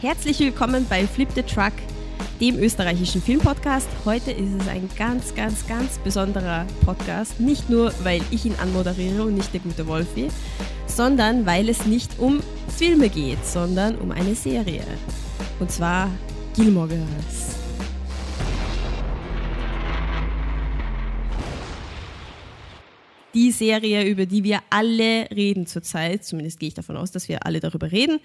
Herzlich willkommen bei Flip the Truck, dem österreichischen Filmpodcast. Heute ist es ein ganz, ganz, ganz besonderer Podcast. Nicht nur, weil ich ihn anmoderiere und nicht der gute Wolfi, sondern weil es nicht um Filme geht, sondern um eine Serie. Und zwar Gilmore Girls. die Serie, über die wir alle reden zurzeit. Zumindest gehe ich davon aus, dass wir alle darüber reden.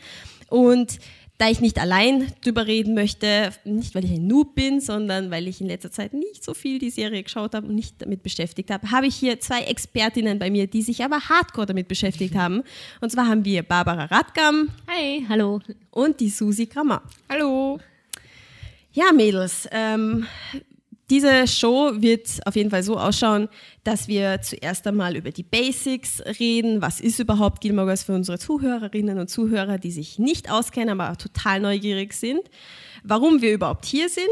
Und da ich nicht allein drüber reden möchte, nicht weil ich ein Noob bin, sondern weil ich in letzter Zeit nicht so viel die Serie geschaut habe und nicht damit beschäftigt habe, habe ich hier zwei Expertinnen bei mir, die sich aber hardcore damit beschäftigt haben. Und zwar haben wir Barbara Radgam. Hi, hallo. Und die Susi Grammer. Hallo. Ja, Mädels, ähm, diese Show wird auf jeden Fall so ausschauen, dass wir zuerst einmal über die Basics reden. Was ist überhaupt Gilmore Girls für unsere Zuhörerinnen und Zuhörer, die sich nicht auskennen, aber total neugierig sind? Warum wir überhaupt hier sind?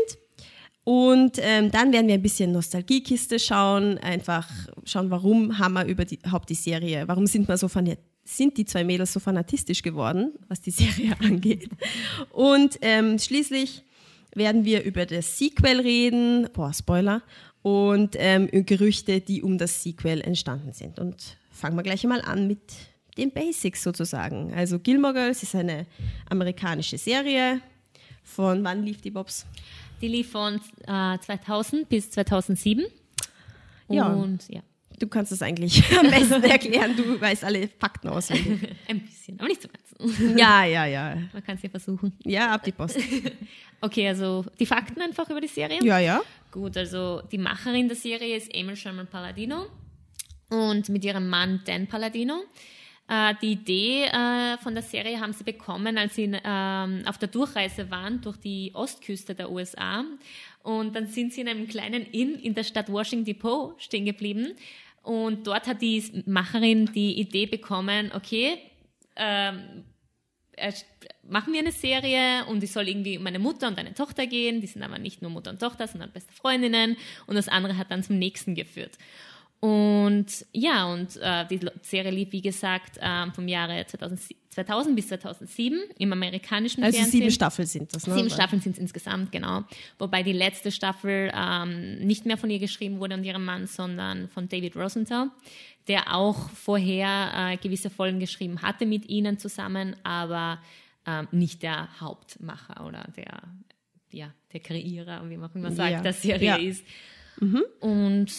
Und ähm, dann werden wir ein bisschen Nostalgiekiste schauen, einfach schauen, warum haben wir überhaupt die Serie, warum sind wir so von sind die zwei Mädels so fanatistisch geworden, was die Serie angeht. Und ähm, schließlich werden wir über das Sequel reden, boah, Spoiler, und ähm, Gerüchte, die um das Sequel entstanden sind. Und fangen wir gleich einmal an mit den Basics sozusagen. Also Gilmore Girls ist eine amerikanische Serie. Von wann lief die Bobs? Die lief von äh, 2000 bis 2007. Ja. Und ja. Du kannst es eigentlich am besten erklären. Du weißt alle Fakten auswendig. Ein bisschen, aber nicht so ganz. Ja, ja, ja. Man kann es ja versuchen. Ja, ab die Post. okay, also die Fakten einfach über die Serie. Ja, ja. Gut, also die Macherin der Serie ist Emil Sherman Palladino und mit ihrem Mann Dan Palladino. Äh, die Idee äh, von der Serie haben sie bekommen, als sie ähm, auf der Durchreise waren durch die Ostküste der USA. Und dann sind sie in einem kleinen Inn in der Stadt Washington Depot stehen geblieben und dort hat die Macherin die Idee bekommen, okay, ähm, machen wir eine Serie und es soll irgendwie um eine Mutter und eine Tochter gehen. Die sind aber nicht nur Mutter und Tochter, sondern beste Freundinnen. Und das andere hat dann zum nächsten geführt. Und ja, und äh, die Serie lief, wie gesagt, ähm, vom Jahre 2000, 2000, bis 2007 im amerikanischen also Fernsehen. Also sieben Staffeln sind das, ne? Sieben Staffeln sind es insgesamt, genau. Wobei die letzte Staffel ähm, nicht mehr von ihr geschrieben wurde und ihrem Mann, sondern von David Rosenthal, der auch vorher äh, gewisse Folgen geschrieben hatte mit ihnen zusammen, aber ähm, nicht der Hauptmacher oder der, ja, der Kreierer, wie man immer sagt, ja. der Serie ja. ist. Mhm. Und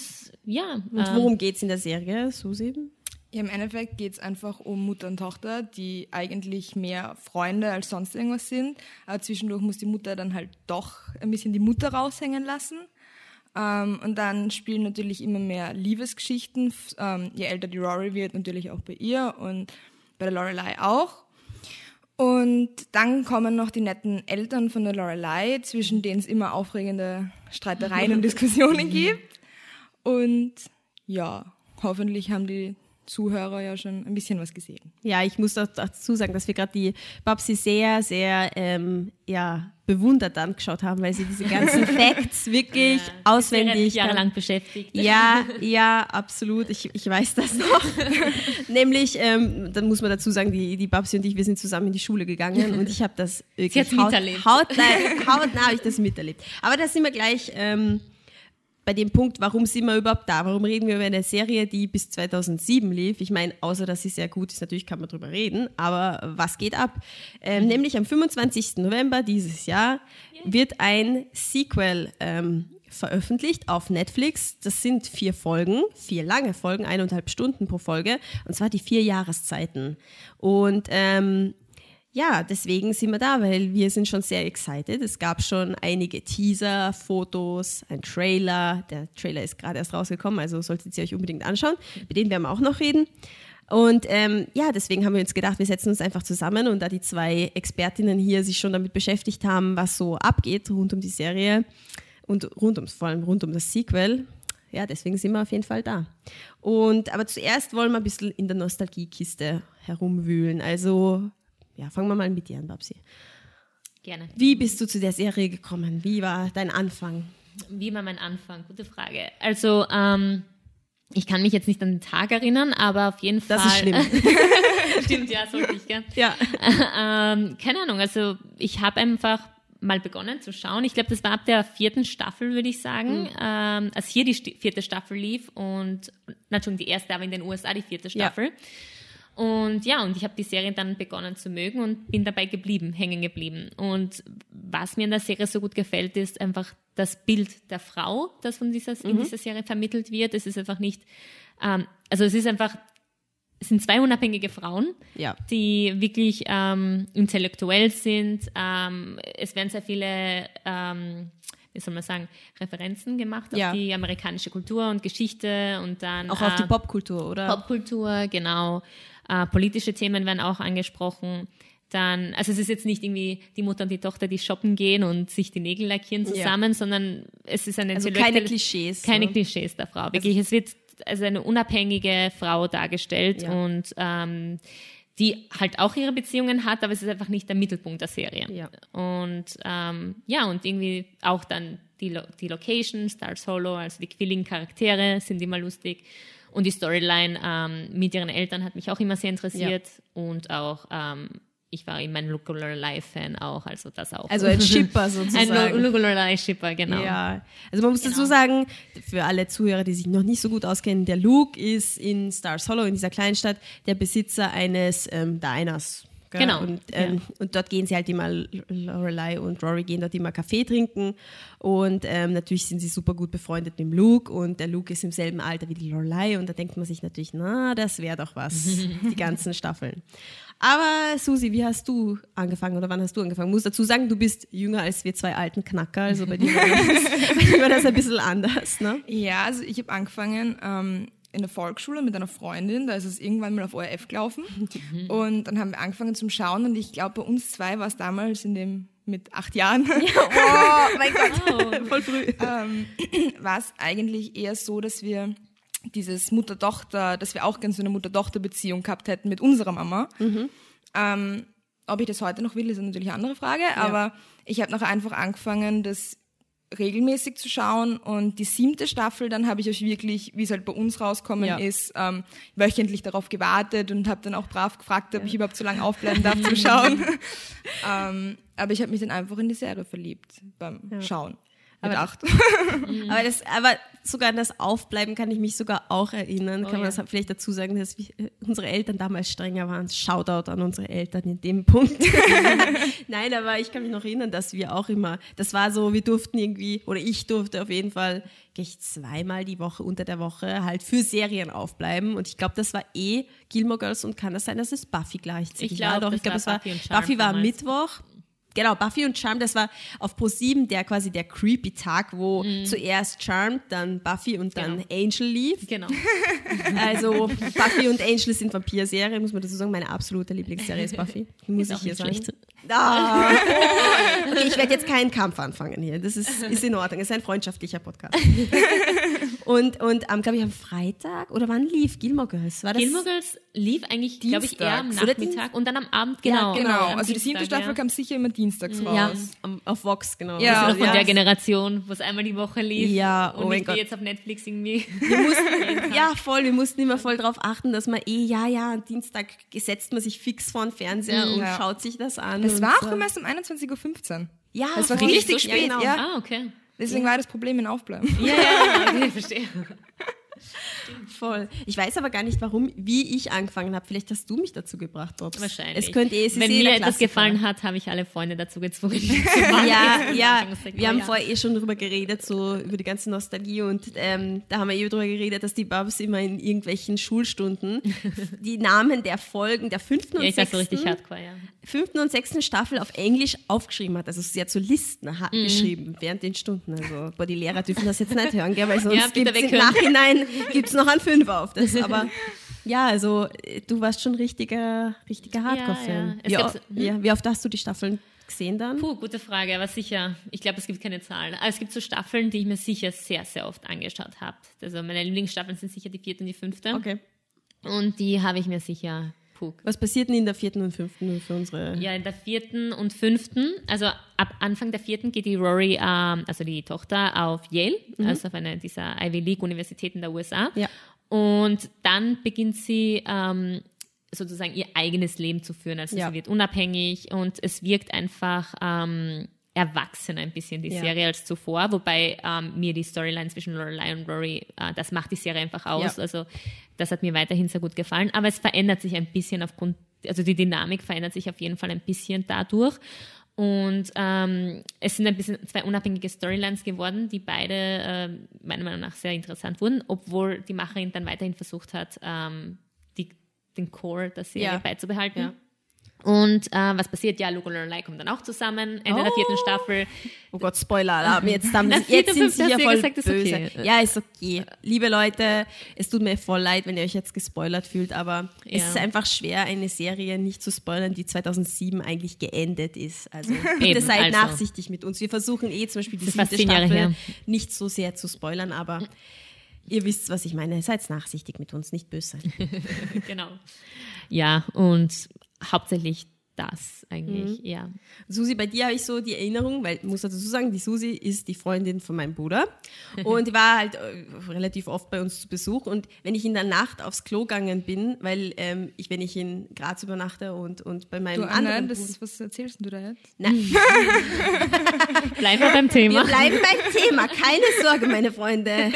ja. Und ähm, worum geht es in der Serie, Susi? Ja, im Endeffekt geht es einfach um Mutter und Tochter, die eigentlich mehr Freunde als sonst irgendwas sind. Aber zwischendurch muss die Mutter dann halt doch ein bisschen die Mutter raushängen lassen. Ähm, und dann spielen natürlich immer mehr Liebesgeschichten. Ähm, je älter die Rory wird, natürlich auch bei ihr und bei der Lorelei auch. Und dann kommen noch die netten Eltern von der Lorelei, zwischen denen es immer aufregende Streitereien und Diskussionen gibt. Und ja, hoffentlich haben die Zuhörer ja schon ein bisschen was gesehen. Ja, ich muss dazu sagen, dass wir gerade die Babsi sehr, sehr ähm, ja, bewundert angeschaut haben, weil sie diese ganzen Facts wirklich ja, auswendig. jahrelang beschäftigt. Ja, ja, absolut. Ich, ich weiß das noch. Nämlich, ähm, dann muss man dazu sagen, die, die Babsi und ich, wir sind zusammen in die Schule gegangen und ich habe das wirklich sie haut, miterlebt. hautnah, hautnah habe ich das miterlebt. Aber da sind wir gleich. Ähm, bei dem Punkt, warum sind wir überhaupt da? Warum reden wir über eine Serie, die bis 2007 lief? Ich meine, außer dass sie sehr gut ist, natürlich kann man drüber reden, aber was geht ab? Ähm, mhm. Nämlich am 25. November dieses Jahr wird ein Sequel ähm, veröffentlicht auf Netflix. Das sind vier Folgen, vier lange Folgen, eineinhalb Stunden pro Folge, und zwar die vier Jahreszeiten. Und ähm, ja, deswegen sind wir da, weil wir sind schon sehr excited. Es gab schon einige Teaser, Fotos, ein Trailer. Der Trailer ist gerade erst rausgekommen, also solltet ihr euch unbedingt anschauen. Mit denen werden wir auch noch reden. Und ähm, ja, deswegen haben wir uns gedacht, wir setzen uns einfach zusammen und da die zwei Expertinnen hier sich schon damit beschäftigt haben, was so abgeht rund um die Serie und rund um, vor allem rund um das Sequel, ja, deswegen sind wir auf jeden Fall da. Und aber zuerst wollen wir ein bisschen in der Nostalgiekiste herumwühlen. Also ja, fangen wir mal mit dir an, Babsi. Gerne. Wie bist du zu der Serie gekommen? Wie war dein Anfang? Wie war mein Anfang? Gute Frage. Also, ähm, ich kann mich jetzt nicht an den Tag erinnern, aber auf jeden Fall. Das ist schlimm. Stimmt, ja, sollte ich, gell? Ja. ähm, keine Ahnung, also ich habe einfach mal begonnen zu schauen. Ich glaube, das war ab der vierten Staffel, würde ich sagen, ähm, als hier die vierte Staffel lief und, na, Entschuldigung, die erste, aber in den USA die vierte Ja. Und ja, und ich habe die Serie dann begonnen zu mögen und bin dabei geblieben, hängen geblieben. Und was mir in der Serie so gut gefällt, ist einfach das Bild der Frau, das von dieser, in dieser Serie vermittelt wird. Es ist einfach nicht, ähm, also es ist einfach, es sind zwei unabhängige Frauen, Ja. die wirklich ähm, intellektuell sind. Ähm, es werden sehr viele, ähm, wie soll man sagen, Referenzen gemacht Ja. auf die amerikanische Kultur und Geschichte und dann Auch auf die ähm, Popkultur, oder? Popkultur, genau. Äh, politische Themen werden auch angesprochen. Dann, also es ist jetzt nicht irgendwie die Mutter und die Tochter, die shoppen gehen und sich die Nägel lackieren zusammen, sondern es ist eine Also keine Klischees, Keine ne? Klischees der Frau. Wirklich, es wird also eine unabhängige Frau dargestellt Ja. und ähm, die halt auch ihre Beziehungen hat, aber es ist einfach nicht der Mittelpunkt der Serie. Ja. Und ähm, ja, und irgendwie auch dann die, Lo die Location, Star Solo, also die quilligen Charaktere sind immer lustig. Und die Storyline ähm, mit ihren Eltern hat mich auch immer sehr interessiert. Und auch, ähm, ich war eben ein Lorelei-Fan auch, also das auch. Also ein Shipper ein sozusagen. Lorelei-Shipper, genau. Ja, also man muss dazu Genau. sagen, für alle Zuhörer, die sich noch nicht so gut auskennen, der Luke ist in Stars Hollow, in dieser Kleinstadt, der Besitzer eines ähm, Diners. Gell? Genau, Und, ähm, und dort gehen sie halt immer, Lorelei und Rory gehen dort immer Kaffee trinken. Und ähm, natürlich sind sie super gut befreundet mit dem Luke. Und der Luke ist im selben Alter wie die Lorelei. Und da denkt man sich natürlich, na, das wäre doch was, die ganzen Staffeln. Aber Susi, wie hast du angefangen oder wann hast du angefangen? Muss dazu sagen, du bist jünger als wir zwei alten Knacker, also bei dir war das, bei dir war das ein bisschen anders, ne? Ja, also ich habe angefangen ähm, in der Volksschule mit einer Freundin, da ist es irgendwann mal auf ORF gelaufen. Und dann haben wir angefangen zum Schauen und ich glaube bei uns zwei war es damals in dem mit acht Jahren. Oh mein Gott, voll früh. ähm, war es eigentlich eher so, dass wir dieses Mutter-Tochter, dass wir auch ganz so eine Mutter-Tochter-Beziehung gehabt hätten mit unserer Mama. Ähm, ob ich das heute noch will, ist natürlich eine andere Frage, aber ich habe noch einfach angefangen, das regelmäßig zu schauen und die siebte Staffel, dann habe ich euch wirklich, wie es halt bei uns rauskommen Ja. ist, ähm, wöchentlich darauf gewartet und habe dann auch brav gefragt, ob ich überhaupt so lange aufbleiben darf zum Schauen. ähm, aber ich habe mich dann einfach in die Serie verliebt beim Schauen. Aber- acht. Aber, das, aber sogar an das Aufbleiben kann ich mich sogar auch erinnern. kann man ja. das vielleicht dazu sagen, dass wir, äh, unsere Eltern damals strenger waren. Shoutout an unsere Eltern in dem Punkt. Nein, aber ich kann mich noch erinnern, dass wir auch immer, das war so, wir durften irgendwie, oder ich durfte auf jeden Fall gleich zweimal die Woche unter der Woche halt für Serien aufbleiben. Und ich glaube, das war eh Gilmore Girls und kann das sein, dass es Buffy gleichzeitig Ich war. glaub, Doch, das ich glaube, war es war Buffy war am damals. Mittwoch. Genau, Buffy und Charmed, das war auf Pro7 der quasi der creepy Tag, wo zuerst Charmed, dann Buffy und dann Genau. Angel lief. Genau. Also Buffy und Angel sind Vampir-Serie, muss man dazu sagen. Meine absolute Lieblingsserie ist Buffy. Muss ich auch hier sagen. schlecht. Ah. Okay, ich werde jetzt keinen Kampf anfangen hier. Das ist, ist in Ordnung. Es ist ein freundschaftlicher Podcast. Und, und am, glaube ich, am Freitag oder wann lief Gilmore Girls? War das? Gilmore Girls lief eigentlich, glaube ich, eher am Nachmittag und dann am Abend, Ja, genau. Genau, also die siebte Staffel ja. kam sicher immer dienstags Ja, raus. am, auf Vox, genau. Ja. Also noch von ja. der Generation, wo es einmal die Woche lief. Ja, und oh mein nicht Gott. jetzt auf Netflix irgendwie. Mussten, ja, voll, wir mussten immer voll darauf achten, dass man eh, ja, ja, am Dienstag setzt man sich fix vor den Fernseher und Ja. schaut sich das an. Das und war auch immer erst um 21.15 Uhr. Ja, Das war richtig So- spät, genau. ja. Ah, okay. Deswegen war das Problem in Aufbleiben. Ja, ja, okay, verstehe. Voll. Ich weiß aber gar nicht, warum, wie ich angefangen habe. Vielleicht hast du mich dazu gebracht, Bobs. Wahrscheinlich. Es könnte eh, es Wenn mir etwas Klassiker. gefallen hat, habe ich alle Freunde dazu gezwungen. Ja, ja, wir haben vorher eh schon drüber geredet, so über die ganze Nostalgie und ähm, da haben wir eh drüber geredet, dass die Babs immer in irgendwelchen Schulstunden die Namen der Folgen der fünften und Ja, sechsten, richtig hardcore, ja. fünften und sechsten Staffel auf Englisch aufgeschrieben hat. Also sie hat so Listen ha- Mhm. geschrieben während den Stunden. Also boah, die Lehrer dürfen das jetzt nicht hören, gell, weil sonst Ja, bitte gibt's im. Nachhinein gibt's noch einen Fünfer auf das. Aber ja, also äh, du warst schon richtiger, richtiger Hardcore-Fan. ja. Es wie, ja, wie oft hast du die Staffeln gesehen dann? Puh, gute Frage, aber sicher. Ich glaube, es gibt keine Zahlen. Aber es gibt so Staffeln, die ich mir sicher sehr, sehr oft angeschaut habe. Also meine Lieblingsstaffeln sind sicher die vierte und die fünfte. Okay. Und die habe ich mir sicher, puh. Was passiert denn in der vierten und fünften für unsere? Ja, in der vierten und fünften, also ab Anfang der vierten geht die Rory, ähm, also die Tochter, auf Yale, also auf eine dieser Ivy League Universitäten der USA. Ja. Und dann beginnt sie ähm, sozusagen ihr eigenes Leben zu führen. Also Ja. sie wird unabhängig und es wirkt einfach ähm, erwachsener ein bisschen die Ja. Serie als zuvor, wobei ähm, mir die Storyline zwischen Lorelei und Rory, äh, das macht die Serie einfach aus. Ja. Also das hat mir weiterhin sehr gut gefallen. Aber es verändert sich ein bisschen aufgrund, also die Dynamik verändert sich auf jeden Fall ein bisschen dadurch. Und ähm, es sind ein bisschen zwei unabhängige Storylines geworden, die beide äh, meiner Meinung nach sehr interessant wurden, obwohl die Macherin dann weiterhin versucht hat, ähm, die, den Core der Serie Ja. beizubehalten. Und äh, was passiert? Ja, Luke und Lorelei kommen dann auch zusammen, Ende der vierten Staffel. Oh Gott, Spoiler-Alarm. Jetzt, haben, Na, jetzt sind sie ja voll gesagt, ist böse. okay. Ja, ist okay. Liebe Leute, es tut mir voll leid, wenn ihr euch jetzt gespoilert fühlt, aber es Ja. ist einfach schwer, eine Serie nicht zu spoilern, die 2007 eigentlich geendet ist. Also bitte Eben, seid also. nachsichtig mit uns. Wir versuchen eh zum Beispiel die Das ist siebte Staffel her. nicht so sehr zu spoilern, aber ihr wisst, was ich meine. Seid nachsichtig mit uns, nicht böse sein. genau. Ja, und hauptsächlich das eigentlich, Mhm. ja. Susi, bei dir habe ich so die Erinnerung, weil ich muss dazu sagen, die Susi ist die Freundin von meinem Bruder und die war halt äh, relativ oft bei uns zu Besuch und wenn ich in der Nacht aufs Klo gegangen bin, weil ähm, ich, wenn ich in Graz übernachte und, und bei meinem Du, anderen Anna, Bruder, das, was erzählst du da jetzt? Nein, Bleiben wir beim wir Thema. bleiben beim Thema, keine Sorge, meine Freunde,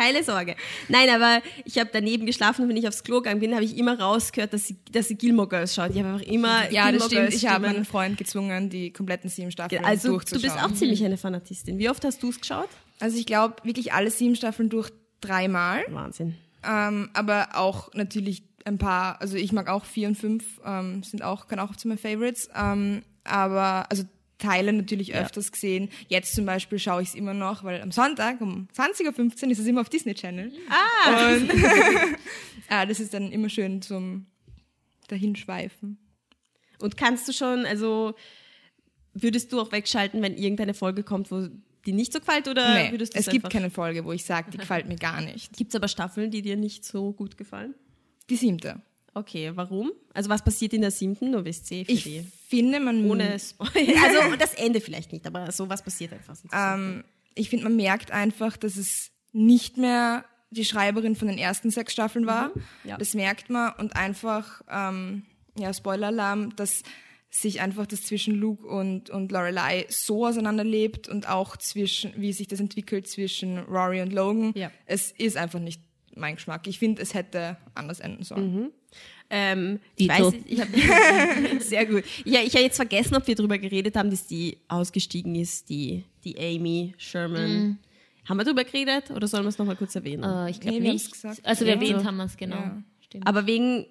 keine Sorge. Nein, aber ich habe daneben geschlafen und wenn ich aufs Klo gegangen bin, habe ich immer rausgehört, dass sie, dass sie Gilmore Girls schaut. Ich habe einfach immer Ja, das Gilmore stimmt. Girls Ich habe meinen Freund gezwungen, die kompletten sieben Staffeln Also du durchzuschauen. bist auch ziemlich eine Fanatistin. Wie oft hast du es geschaut? Also ich glaube wirklich alle sieben Staffeln durch dreimal. Wahnsinn. Ähm, aber auch natürlich ein paar, also ich mag auch vier und fünf, ähm, sind auch, kann auch zu meinen Favorites. Ähm, aber also Teile natürlich öfters gesehen. Jetzt zum Beispiel schaue ich es immer noch, weil am Sonntag um 20.15 Uhr ist es immer auf Disney Channel. Ah, Und ah, das ist dann immer schön zum Dahinschweifen. Und kannst du schon, also würdest du auch wegschalten, wenn irgendeine Folge kommt, wo die nicht so gefällt oder Nee, würdest du es gibt keine Folge, wo ich sage, die gefällt mir gar nicht. Gibt's aber Staffeln, die dir nicht so gut gefallen? Die siebte. Okay, warum? Also was passiert in der siebten? Nur wisst ihr Ich die. finde, man Ohne Spoiler. Also das Ende vielleicht nicht, aber so was passiert einfach. Ähm, ich finde, man merkt einfach, dass es nicht mehr die Schreiberin von den ersten sechs Staffeln war. ja. Das merkt man und einfach, ähm, ja, Spoiler-Alarm, dass sich einfach das zwischen Luke und, und Lorelei so auseinanderlebt und auch zwischen, wie sich das entwickelt zwischen Rory und Logan. Ja. Es ist einfach nicht mein Geschmack. Ich finde, es hätte anders enden sollen. Ähm, ich weiß, nicht, ich habe sehr gut. Ja, ich habe jetzt vergessen, ob wir darüber geredet haben, dass die ausgestiegen ist, die, die Amy Sherman. Haben wir darüber geredet oder sollen wir es nochmal kurz erwähnen? Äh, ich glaube Nee, wir nicht. gesagt. Also Ja. erwähnt haben wir es, genau. Ja. Stimmt. aber wegen,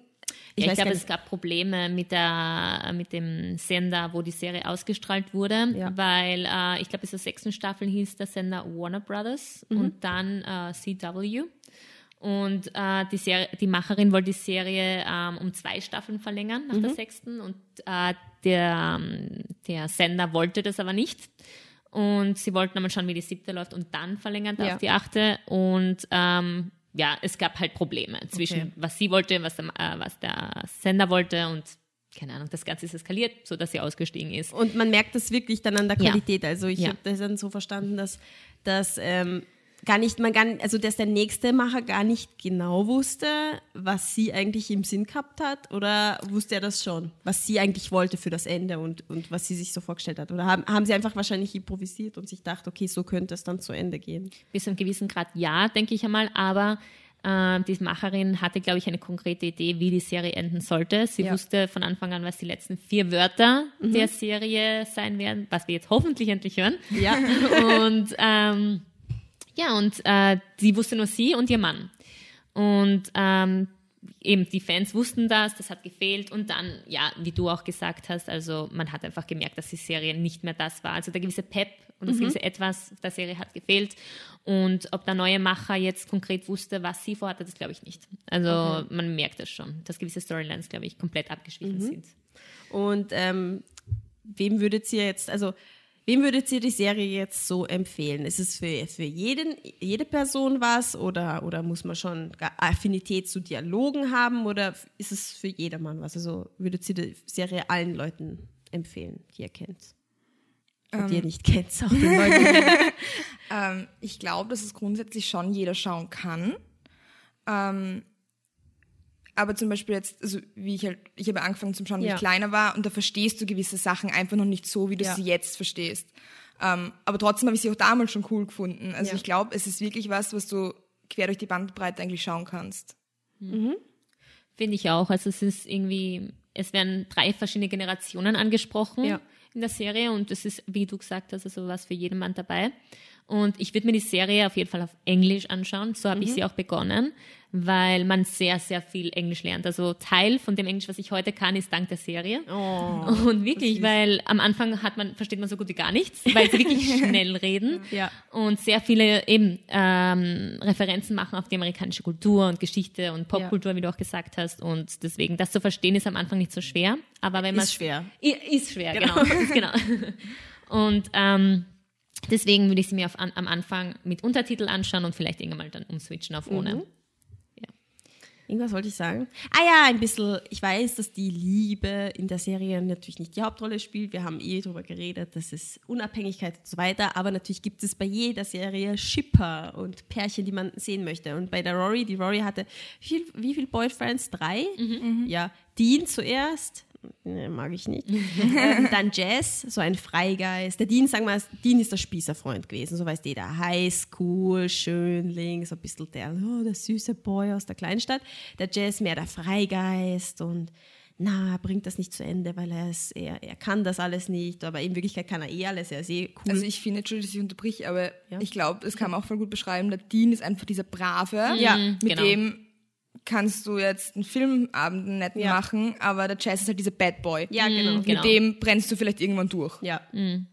ich ja, weiß ich glaube, es gab Probleme mit, der, mit dem Sender, wo die Serie ausgestrahlt wurde, Ja. weil äh, ich glaube, bis zur sechsten Staffel hieß der Sender Warner Brothers Mhm. und dann äh, CW. Und äh, die, Serie, die Macherin wollte die Serie ähm, um zwei Staffeln verlängern nach Mhm. der sechsten und äh, der, ähm, der Sender wollte das aber nicht. Und sie wollten einmal schauen, wie die siebte läuft und dann verlängern Ja. auf die achte. Und ähm, ja, es gab halt Probleme zwischen Okay. was sie wollte, was der, äh, was der Sender wollte und keine Ahnung, das Ganze ist eskaliert, so dass sie ausgestiegen ist. Und man merkt das wirklich dann an der Ja. Qualität. Also ich Ja. habe das dann so verstanden, dass, dass ähm, gar nicht, man gar, also dass der nächste Macher gar nicht genau wusste, was sie eigentlich im Sinn gehabt hat, oder wusste er das schon, was sie eigentlich wollte für das Ende und, und was sie sich so vorgestellt hat? Oder haben, haben sie einfach wahrscheinlich improvisiert und sich gedacht, okay, so könnte es dann zu Ende gehen? Bis zu einem gewissen Grad ja, denke ich einmal, aber äh, die Macherin hatte, glaube ich, eine konkrete Idee, wie die Serie enden sollte. Sie Ja. wusste von Anfang an, was die letzten vier Wörter der Serie sein werden, was wir jetzt hoffentlich endlich hören. Ja. und ähm, ja, und äh, sie wusste nur sie und ihr Mann. Und ähm, eben die Fans wussten das, das hat gefehlt und dann, ja, wie du auch gesagt hast, also man hat einfach gemerkt, dass die Serie nicht mehr das war. Also der gewisse Pep und das gewisse Etwas der Serie hat gefehlt. Und ob der neue Macher jetzt konkret wusste, was sie vorhatte, das glaube ich nicht. Also man merkt das schon, dass gewisse Storylines, glaube ich, komplett abgeschwichen sind. Und ähm, wem würdet ihr jetzt, also wem würdet ihr die Serie jetzt so empfehlen? Ist es für, für jeden, jede Person was oder, oder muss man schon Affinität zu Dialogen haben oder ist es für jedermann was? Also würdet ihr die Serie allen Leuten empfehlen, die ihr kennt? Und die ihr nicht kennt, auch den Leuten. Ähm, ich glaube, dass es grundsätzlich schon jeder schauen kann. Ähm, aber zum Beispiel jetzt, also wie ich halt, ich habe angefangen zum Schauen, wie Ja. ich kleiner war und da verstehst du gewisse Sachen einfach noch nicht so, wie du Ja. sie jetzt verstehst. Ähm, aber trotzdem habe ich sie auch damals schon cool gefunden. Also Ja. ich glaube, es ist wirklich was, was du quer durch die Bandbreite eigentlich schauen kannst. Finde ich auch. Also es ist irgendwie, es werden drei verschiedene Generationen angesprochen Ja. in der Serie und es ist, wie du gesagt hast, also was für jeden Mann dabei. Und ich würde mir die Serie auf jeden Fall auf Englisch anschauen. So habe ich sie auch begonnen, weil man sehr, sehr viel Englisch lernt. Also Teil von dem Englisch, was ich heute kann, ist dank der Serie. und wirklich, weil am Anfang hat man, versteht man so gut wie gar nichts, weil sie wirklich schnell reden Ja. und sehr viele eben ähm, Referenzen machen auf die amerikanische Kultur und Geschichte und Popkultur, wie du auch gesagt hast. Und deswegen, das zu verstehen, ist am Anfang nicht so schwer. Aber wenn man Ist schwer. Ist schwer, genau. genau. Und ähm, deswegen würde ich sie mir auf, an, am Anfang mit Untertitel anschauen und vielleicht irgendwann mal dann umswitchen auf ohne. Irgendwas wollte ich sagen. Ah ja, ein bisschen, ich weiß, dass die Liebe in der Serie natürlich nicht die Hauptrolle spielt. Wir haben eh darüber geredet, das ist Unabhängigkeit und so weiter. Aber natürlich gibt es bei jeder Serie Shipper und Pärchen, die man sehen möchte. Und bei der Rory, die Rory hatte, wie viel, wie viel Boyfriends? Drei? Ja, Dean zuerst. Ne, mag ich nicht. ähm, dann Jess, so ein Freigeist. Der Dean, sagen wir mal, Dean ist der Spießerfreund gewesen, so weiß jeder. Highschool, Schönling, so ein bisschen der, oh, der süße Boy aus der Kleinstadt. Der Jess mehr der Freigeist und na, er bringt das nicht zu Ende, weil er es, er, er kann das alles nicht, aber in Wirklichkeit kann er eh alles, er ist eh cool. Also ich finde, Entschuldigung, dass ich unterbrich, aber Ja. ich glaube, das kann man auch voll gut beschreiben. Der Dean ist einfach dieser Brave. Ja, mit genau. dem kannst du jetzt einen Filmabend netten Ja. machen, aber der Jazz ist halt dieser Bad Boy. ja, genau. Mhm, genau. Mit dem brennst du vielleicht irgendwann durch. Ja.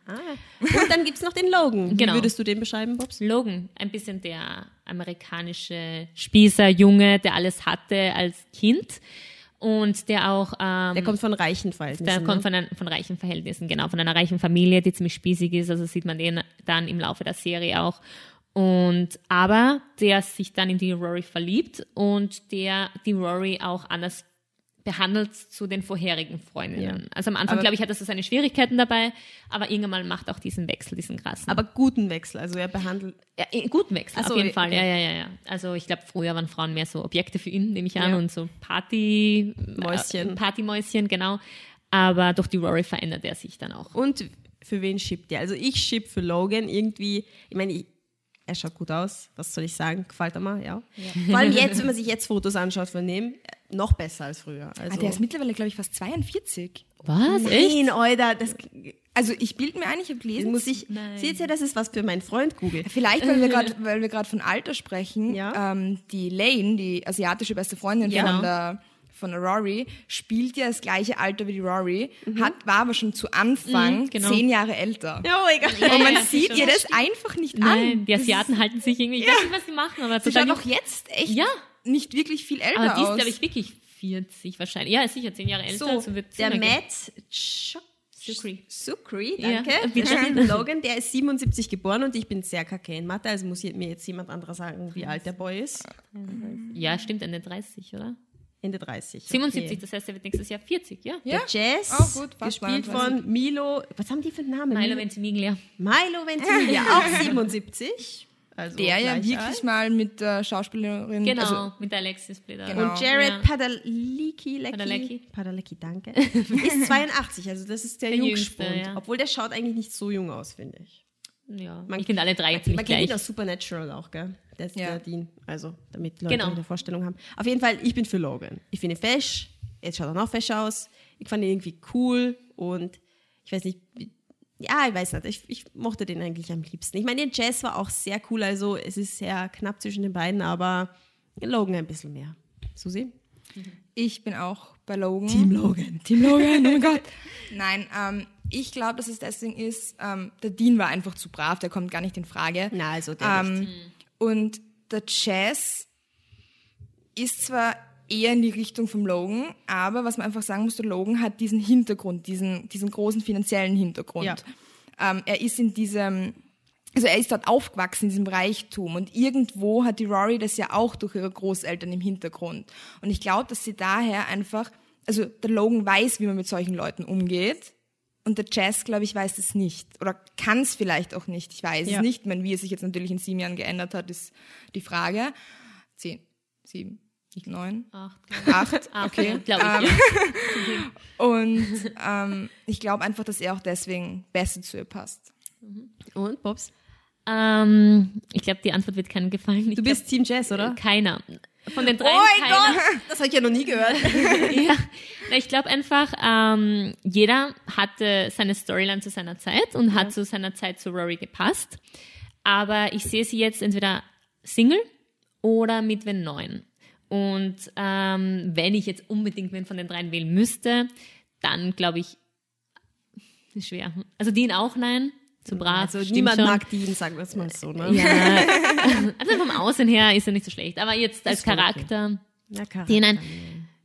Ah. Und dann gibt es noch den Logan. Genau. Wie würdest du den beschreiben, Bobs? Logan, ein bisschen der amerikanische Spießerjunge, der alles hatte als Kind und der auch ähm, Der kommt von reichen Verhältnissen. Der kommt ne? von, ein, von reichen Verhältnissen, genau, von einer reichen Familie, die ziemlich spießig ist, also sieht man den dann im Laufe der Serie auch. Und aber der sich dann in die Rory verliebt und der die Rory auch anders behandelt zu den vorherigen Freundinnen. Ja. Also am Anfang, glaube ich, hat er so seine Schwierigkeiten dabei, aber irgendwann mal macht auch diesen Wechsel, diesen krassen. aber guten Wechsel. Also er behandelt. ja, guten Wechsel, so, auf jeden okay. Fall. Ja, ja, ja, ja. Also ich glaube, früher waren Frauen mehr so Objekte für ihn, nehme ich an, Ja. und so Party Mäuschen. äh, Partymäuschen, genau. Aber durch die Rory verändert er sich dann auch. Und für wen schippt ihr? Also ich schipp für Logan irgendwie, ich meine, ich, er schaut gut aus, was soll ich sagen? Gefällt er mir, ja. Vor allem jetzt, wenn man sich jetzt Fotos anschaut von dem, äh, noch besser als früher. Also, Ah, der ist mittlerweile, glaube ich, fast 42. Was? Echt? Nein, Alter, das, Also ich bilde mir ein, ich habe gelesen. muss ich, seht ihr, das ist was für meinen Freund Google. Vielleicht, weil wir gerade, weil wir gerade von Alter sprechen, Ja. ähm, die Lane, die asiatische beste Freundin Ja. von der von Rory, spielt ja das gleiche Alter wie die Rory, Mhm. hat, war aber schon zu Anfang Mhm, genau. zehn Jahre älter. Ja, oh, egal. Und man ja, sieht das ihr das einfach nicht Nein, an. die Asiaten halten sich irgendwie, ich weiß nicht, was sie machen, aber Sie schaut auch jetzt echt Ja. nicht wirklich viel älter Aber die ist, aus. glaube ich, wirklich 40 wahrscheinlich. Ja, ist sicher, 10 Jahre älter. So, also wird der. Matt Sukri. Sukri, Ja, danke. bitte. Der spielt Logan, der ist 77 geboren und ich bin sehr kacke in Mathe, also muss mir jetzt jemand anderer sagen, wie alt der Boy ist. Ja, stimmt, Ende 30, oder? Ende 30. 77, Okay. das heißt, er wird nächstes Jahr 40, ja? ja? Der Jazz, Auch gut, gespielt 32. von Milo, was haben die für einen Namen? Milo Ventimiglia. Milo Ventimiglia, auch 77. Also Der ja wirklich alt. mal mit der Schauspielerin, Genau, also mit der Alexis Blitter. Genau. Und Jared Ja. Padalecki, Lecki, Padalecki. Padalecki, danke, ist 82, also das ist der, Der Jungspund. Jüngste, ja. Obwohl der schaut eigentlich nicht so jung aus, finde ich. Ja, Man- ich finde alle drei ziemlich Man kennt gleich. ihn aus Supernatural auch, gell? Ist Ja. der Dean. Also, damit Leute Genau. eine Vorstellung haben. Auf jeden Fall, ich bin für Logan. Ich finde ihn fesch. Jetzt schaut er noch fesch aus. Ich fand ihn irgendwie cool und ich weiß nicht, ja, ich weiß nicht. Ich, ich mochte den eigentlich am liebsten. Ich meine, der Jazz war auch sehr cool. Also, es ist sehr knapp zwischen den beiden, aber Logan ein bisschen mehr. Susi? Ich bin auch bei Logan. Logan. Team Logan, oh mein Gott. Nein, ähm, ich glaube, dass es deswegen ist, ähm, der Dean war einfach zu brav, der kommt gar nicht in Frage. Na, also der Ähm, nicht. und der Jazz ist zwar eher in die Richtung vom Logan, aber was man einfach sagen muss, der Logan hat diesen Hintergrund, diesen, diesen großen finanziellen Hintergrund. Ja. Ähm, er ist in diesem, also er ist dort aufgewachsen, in diesem Reichtum und irgendwo hat die Rory das ja auch durch ihre Großeltern im Hintergrund. Und ich glaube, dass sie daher einfach, also der Logan weiß, wie man mit solchen Leuten umgeht und der Jazz, glaube ich, weiß es nicht. Oder kann es vielleicht auch nicht. Ich weiß Ja. es nicht. Ich meine, wie es sich jetzt natürlich in sieben Jahren geändert hat, ist die Frage. Zehn, sieben, neun, Acht. acht. Acht, Okay. glaube ich. Ähm, ja. Und ähm, ich glaube einfach, dass er auch deswegen besser zu ihr passt. Und, Bobs? Ähm, ich glaube, die Antwort wird keinem gefallen. Ich Du bist Team Jazz, oder? glaub, keiner. Von den drei Oh mein. Gott! Das habe ich ja noch nie gehört. ja. Ich glaube einfach, ähm, jeder hatte seine Storyline zu seiner Zeit und hat zu seiner Zeit zu Rory gepasst. Aber ich sehe sie jetzt entweder Single oder mit Wen neuen. Und ähm, wenn ich jetzt unbedingt wen von den dreien wählen müsste, dann glaube ich, ist schwer. Also Dean auch nein, zu brav. Also niemand schon. mag Dean, sagen wir es mal so, ne? Ja, also vom Aussehen her ist er nicht so schlecht. Aber jetzt als schon okay. Charakter, Ja, Charakter. den ein,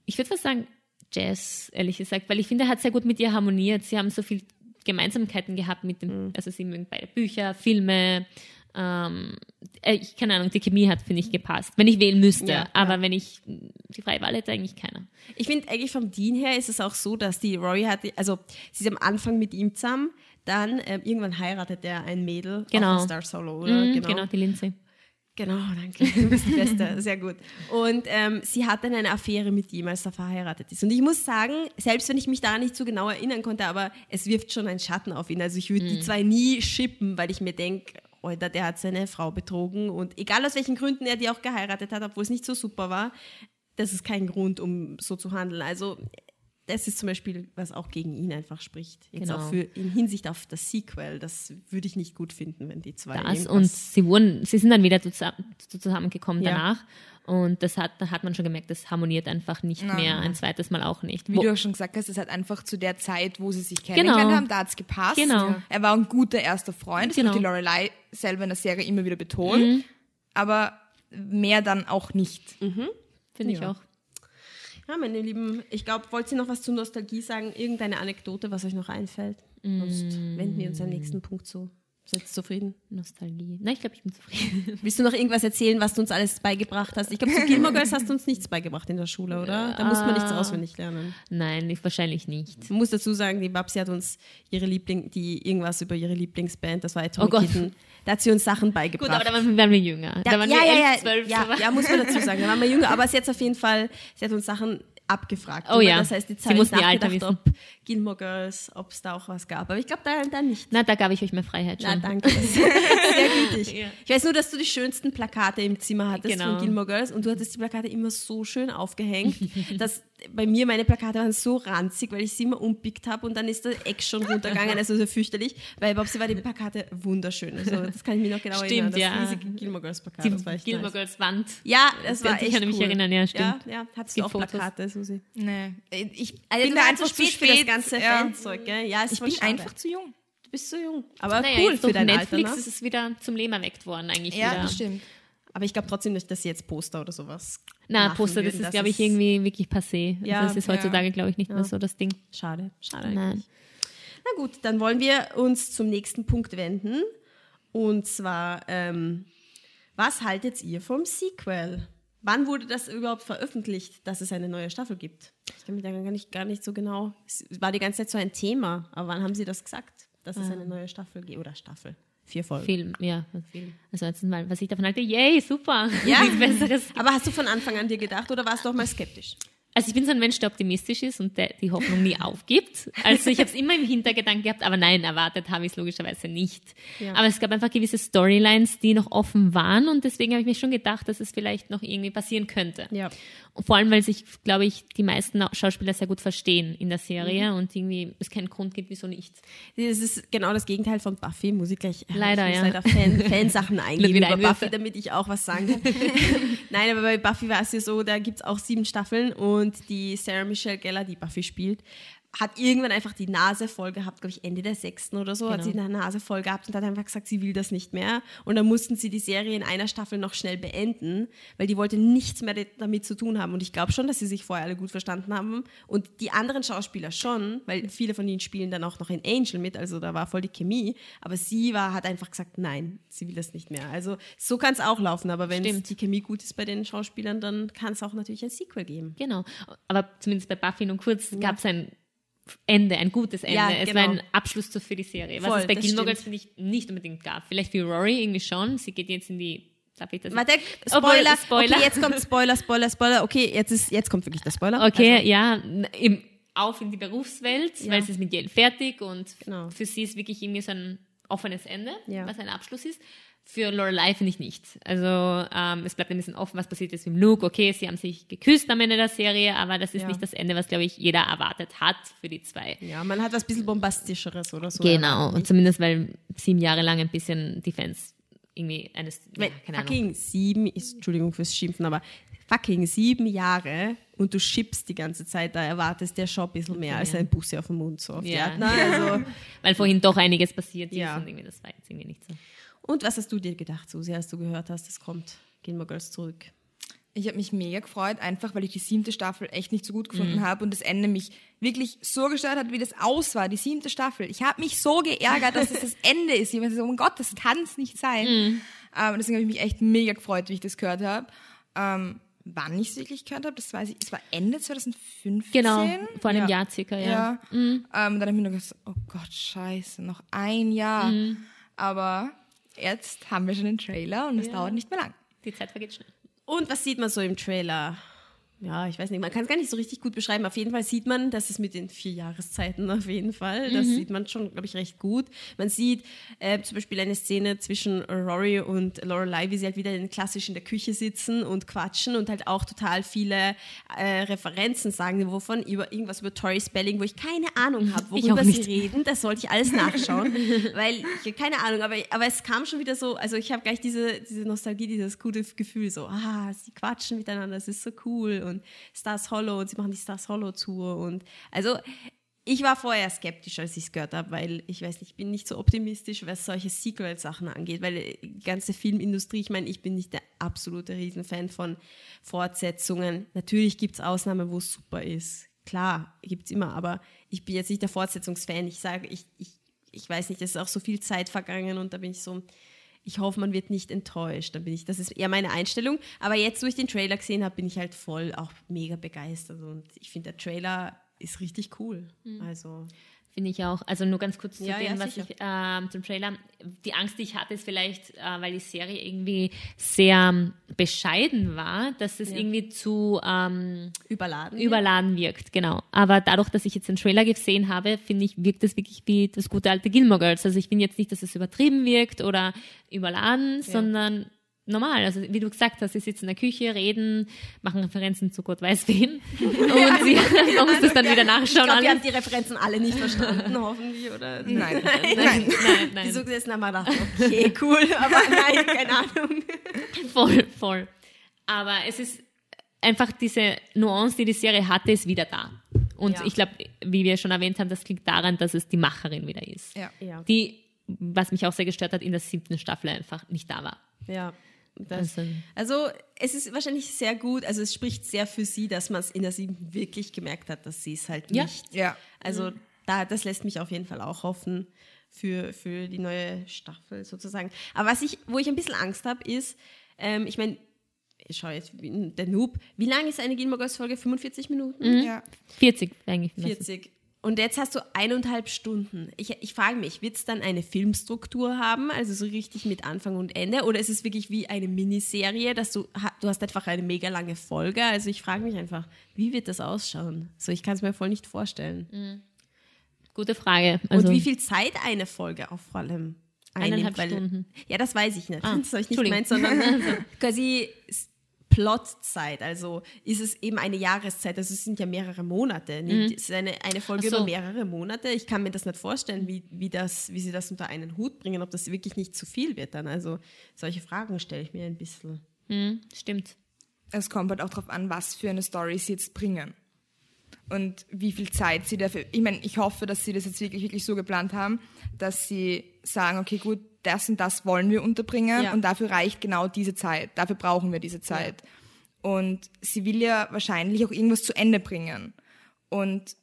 ich würde fast sagen Jazz, ehrlich gesagt, weil ich finde, er hat sehr gut mit ihr harmoniert. Sie haben so viel Gemeinsamkeiten gehabt mit dem, also sie mögen beide Bücher, Filme, ähm, äh, ich keine Ahnung, die Chemie hat, finde ich, gepasst. Wenn ich wählen müsste, Ja, aber wenn ich die freie Wahl hätte, eigentlich keiner. Ich finde eigentlich vom Dean her ist es auch so, dass die Rory hatte, also sie ist am Anfang mit ihm zusammen, dann ähm, irgendwann heiratet er ein Mädel Genau. auf Star Solo, oder? Mhm, genau. die Lindsay. Genau, danke. Du bist die Beste. Sehr gut. Und ähm, sie hat dann eine Affäre mit ihm, als er verheiratet ist. Und ich muss sagen, selbst wenn ich mich daran nicht so genau erinnern konnte, aber es wirft schon einen Schatten auf ihn. Also ich würde die zwei nie schippen, weil ich mir denke, Alter, der hat seine Frau betrogen. Und egal aus welchen Gründen er die auch geheiratet hat, obwohl es nicht so super war, das ist kein Grund, um so zu handeln. Also das ist zum Beispiel, was auch gegen ihn einfach spricht. Jetzt Genau. auch für, in Hinsicht auf das Sequel. Das würde ich nicht gut finden, wenn die zwei Das und sie wurden, sie sind dann wieder zusammen, zusammengekommen Ja. danach. Und das hat, da hat man schon gemerkt, das harmoniert einfach nicht Nein. mehr, ein zweites Mal auch nicht. Wie Wo- du auch schon gesagt hast, es hat einfach zu der Zeit, wo sie sich kennengelernt Genau. haben, da hat es gepasst. Genau. Er war ein guter erster Freund, das Genau. hat die Lorelei selber in der Serie immer wieder betont. Aber mehr dann auch nicht. Finde ich Ja. auch. Ja, meine Lieben, ich glaube, wollt ihr noch was zur Nostalgie sagen? Irgendeine Anekdote, was euch noch einfällt? Sonst wenden wir uns am nächsten Punkt zu. Seid ihr zufrieden? Nostalgie. Na, ich glaube, ich bin zufrieden. Willst du noch irgendwas erzählen, was du uns alles beigebracht hast? Ich glaube, zu Gilmore Girls hast du uns nichts beigebracht in der Schule, oder? Da muss man nichts auswendig lernen. Nein, ich, wahrscheinlich nicht. Man muss dazu sagen, die Babsi hat uns ihre Liebling, die irgendwas über ihre Lieblingsband, das war Atomic Oh. Kitten, da hat sie uns Sachen beigebracht. Gut, aber da waren, waren wir jünger. da waren ja, wir ja, elf, ja, zwölf. ja, ja, muss man dazu sagen. Da waren wir jünger, aber sie hat auf jeden Fall, sie hat uns Sachen abgefragt. Oh ja. Das heißt, habe ich mussten ihr Alter nachgedacht, ob Gilmore Girls, ob es da auch was gab. Aber ich glaube, da, da nicht. Na, da gab ich euch mehr Freiheit Na, schon. danke. Das ist sehr gütig. Ja. Ich weiß nur, dass du die schönsten Plakate im Zimmer hattest Genau. von Gilmore Girls und du hattest die Plakate immer so schön aufgehängt, dass bei mir meine Plakate waren so ranzig, weil ich sie immer umpickt habe und dann ist der Eck schon runtergegangen, also so fürchterlich, weil Bobsi war die Plakate wunderschön. Also das kann ich mich noch genau Stimmt, erinnern. Das ja. riesige Gilmore Girls Plakat, Die das war echt Gilmore nice. Girls Wand. Ja, das war Ich echt kann mich cool. erinnern, ja, stimmt. Ja, ja. Hattest du auch Fotos. Plakate, Susi? Nee. Ich Also bin da einfach zu zu spät für das ganze ja. Fanzeug, gell? Ja, Ich bin schade. einfach zu jung. Du bist so jung. Aber Naja, cool jetzt für dein Netflix Alter, ne? ist es wieder zum Leben erweckt worden, eigentlich Ja, wieder. das stimmt. Aber ich glaube trotzdem nicht, dass sie jetzt Poster oder sowas Na, Poster, das würden. ist, glaube ich, irgendwie wirklich passé. Ja, also das ist heutzutage, glaube ich, nicht mehr so das Ding. Schade, schade. Nein. eigentlich. Na gut, dann wollen wir uns zum nächsten Punkt wenden. Und zwar, ähm, was haltet ihr vom Sequel? Wann wurde das überhaupt veröffentlicht, dass es eine neue Staffel gibt? Ich kann mich da gar nicht, gar nicht so genau. Es war die ganze Zeit so ein Thema. Aber wann haben sie das gesagt, dass es eine neue Staffel gibt? Oder Staffel? Vier Folgen. Film, ja. Also jetzt mal, was ich davon halte, yay, super. Ja. Besseres. Aber hast du von Anfang an dir gedacht oder warst du auch mal skeptisch? Also ich bin so ein Mensch, der optimistisch ist und der die Hoffnung nie aufgibt. Also ich habe es immer im Hintergedanken gehabt, aber nein, erwartet habe ich es logischerweise nicht. Ja. Aber es gab einfach gewisse Storylines, die noch offen waren und deswegen habe ich mir schon gedacht, dass es vielleicht noch irgendwie passieren könnte. Ja. Und vor allem, weil sich, glaube ich, die meisten Schauspieler sehr gut verstehen in der Serie Mhm. und irgendwie es keinen Grund gibt, wieso nicht. Das ist genau das Gegenteil von Buffy, muss ich gleich Leider, ich muss ja. leider Fan, Fansachen eingeben über Einwürfe. Buffy, damit ich auch was sagen kann. Nein, aber bei Buffy war es ja so, da gibt es auch sieben Staffeln und die Sarah Michelle Gellar, die Buffy spielt, hat irgendwann einfach die Nase voll gehabt, glaube ich, Ende der sechsten oder so, hat Genau. sie eine Nase voll gehabt und hat einfach gesagt, sie will das nicht mehr. Und dann mussten sie die Serie in einer Staffel noch schnell beenden, weil die wollte nichts mehr damit zu tun haben. Und ich glaube schon, dass sie sich vorher alle gut verstanden haben. Und die anderen Schauspieler schon, weil viele von ihnen spielen dann auch noch in Angel mit, also da war voll die Chemie. Aber sie war, hat einfach gesagt, nein, sie will das nicht mehr. Also so kann es auch laufen, aber wenn die Chemie gut ist bei den Schauspielern, dann kann es auch natürlich ein Sequel geben. Genau. Aber zumindest bei Buffy nur kurz gab es ein Ende, ein gutes Ende. Ja, es genau. war ein Abschluss für die Serie. Was Voll, es bei Gilmore. Girls ich nicht unbedingt gab. Vielleicht für Rory irgendwie schon. Sie geht jetzt in die Darf ich das Warte, Spoiler. Spoiler. Okay, jetzt kommt Spoiler, Spoiler, Spoiler. Okay, jetzt ist, jetzt kommt wirklich der Spoiler. Okay, Also, ja, im, auf in die Berufswelt, Ja. weil sie ist mit Yale fertig und Genau. für sie ist wirklich irgendwie so ein offenes Ende, Ja. was ein Abschluss ist. Für Lorelei finde ich nicht. Also ähm, es bleibt ein bisschen offen, was passiert ist mit Luke. Okay, sie haben sich geküsst am Ende der Serie, aber das ist Ja. nicht das Ende, was, glaube ich, jeder erwartet hat für die zwei. ja, man hat was bisschen bombastischeres oder so. Genau, und zumindest weil sieben Jahre lang ein bisschen die Fans irgendwie eines, ja, keine Ahnung. fucking sieben, ist, Entschuldigung fürs Schimpfen, aber fucking sieben Jahre und du schippst die ganze Zeit, da erwartest der schon ein bisschen mehr als ein Busse auf den Mund. So Ja. Ne? also, Weil vorhin doch einiges passiert Ja. ist und irgendwie das war jetzt irgendwie nicht so. und was hast du dir gedacht, Susi, als du gehört hast, es kommt Gilmore Girls zurück? Ich habe mich mega gefreut, einfach weil ich die siebte Staffel echt nicht so gut gefunden Mhm. habe und das Ende mich wirklich so gestört hat, wie das aus war, die siebte Staffel. Ich habe mich so geärgert, dass es das Ende ist. Ich war so, oh mein Gott, das kann es nicht sein. Mhm. Ähm, deswegen habe ich mich echt mega gefreut, wie ich das gehört habe. Ähm, wann ich es wirklich gehört habe, das weiß ich, es war Ende 2015. Genau, vor einem ja. Jahr circa, ja. Mhm. Ja. Ähm, dann habe ich mir nur gedacht, oh Gott, scheiße, noch ein Jahr. Mhm. Aber jetzt haben wir schon den Trailer und es Ja. dauert nicht mehr lang. Die Zeit vergeht schnell. Und was sieht man so im Trailer? Ja, ich weiß nicht, man kann es gar nicht so richtig gut beschreiben. Auf jeden Fall sieht man, dass es mit den vier Jahreszeiten auf jeden Fall, das sieht man schon, glaube ich, recht gut. Man sieht äh, zum Beispiel eine Szene zwischen Rory und Lorelei, wie sie halt wieder in, klassisch in der Küche sitzen und quatschen und halt auch total viele äh, Referenzen sagen, wovon über irgendwas über Tori Spelling, wo ich keine Ahnung habe, worüber sie reden. Das sollte ich alles nachschauen, weil ich habe keine Ahnung, aber, aber es kam schon wieder so, also ich habe gleich diese, diese Nostalgie, dieses gute Gefühl, so, ah, sie quatschen miteinander, es ist so cool und Stars Hollow und sie machen die Stars Hollow Tour und also ich war vorher skeptisch, als ich es gehört habe, weil ich weiß nicht, ich bin nicht so optimistisch, was solche Sequel-Sachen angeht, weil die ganze Filmindustrie, ich meine, ich bin nicht der absolute Riesenfan von Fortsetzungen. Natürlich gibt es Ausnahmen, wo es super ist. Klar, gibt es immer, aber ich bin jetzt nicht der Fortsetzungsfan. Ich sage, ich, ich, ich weiß nicht, es ist auch so viel Zeit vergangen und da bin ich so, ich hoffe, man wird nicht enttäuscht. Da bin ich, das ist eher meine Einstellung. Aber jetzt, wo ich den Trailer gesehen habe, bin ich halt voll auch mega begeistert und ich finde, der Trailer ist richtig cool. Also, Finde ich auch. Also nur ganz kurz zu Ja, dem, ja, was ich ähm, zum Trailer. Die Angst, die ich hatte, ist vielleicht, äh, weil die Serie irgendwie sehr ähm, bescheiden war, dass es Ja. irgendwie zu ähm, überladen. überladen wirkt, genau. Aber dadurch, dass ich jetzt den Trailer gesehen habe, finde ich, wirkt es wirklich wie das gute alte Gilmore Girls. Also ich finde jetzt nicht, dass es übertrieben wirkt oder überladen, sondern normal. Also wie du gesagt hast, sie sitzen in der Küche, reden, machen Referenzen zu Gott weiß wen und sie, man muss das dann wieder Ich nachschauen. glaube, wir haben die Referenzen alle nicht verstanden, hoffentlich, oder? Nein, Nein, nein. nein, Die nein. so gesessen haben, wir gedacht, okay, cool, aber nein, keine Ahnung. Voll, voll. Aber es ist einfach diese Nuance, die die Serie hatte, ist wieder da. Und Ja. ich glaube, wie wir schon erwähnt haben, das liegt daran, dass es die Macherin wieder ist. Ja. Ja, Die, was mich auch sehr gestört hat, in der siebten Staffel einfach nicht da war. ja. Das, Also- also es ist wahrscheinlich sehr gut, also es spricht sehr für sie, dass man es in der siebten wirklich gemerkt hat, dass sie es halt Ja. nicht. Ja. Also da, das lässt mich auf jeden Fall auch hoffen für, für die neue Staffel sozusagen. Aber was ich, wo ich ein bisschen Angst habe, ist, ähm, ich meine, ich schaue jetzt wie der Noob, wie lang ist eine Gilmore Girls Folge? 45 Minuten? ja. 40 eigentlich. 40. Und jetzt hast du eineinhalb Stunden. Ich, ich frage mich, wird es dann eine Filmstruktur haben, also so richtig mit Anfang und Ende, oder ist es wirklich wie eine Miniserie, dass du, du hast einfach eine mega lange Folge? Also ich frage mich einfach, wie wird das ausschauen? So, ich kann es mir voll nicht vorstellen. Gute Frage. Also, und wie viel Zeit eine Folge auch vor allem Eineinhalb einnimmt? Stunden. Ja, das weiß ich nicht. Ah, das habe ich nicht gemeint, sondern quasi S- Plotzeit. Also ist es eben eine Jahreszeit. Also es sind ja mehrere Monate. Nicht? Es ist eine, eine Folge Mhm. So. über mehrere Monate. Ich kann mir das nicht vorstellen, wie, wie, das, wie sie das unter einen Hut bringen, ob das wirklich nicht zu viel wird dann. Also solche Fragen stelle ich mir ein bisschen. Hm, stimmt. Es kommt halt auch darauf an, was für eine Story sie jetzt bringen. Und wie viel Zeit sie dafür. Ich meine, ich hoffe, dass sie das jetzt wirklich, wirklich so geplant haben, dass sie sagen, okay, gut, das und das wollen wir unterbringen Ja. und dafür reicht genau diese Zeit. Dafür brauchen wir diese Zeit. Und sie will ja wahrscheinlich auch irgendwas zu Ende bringen. Und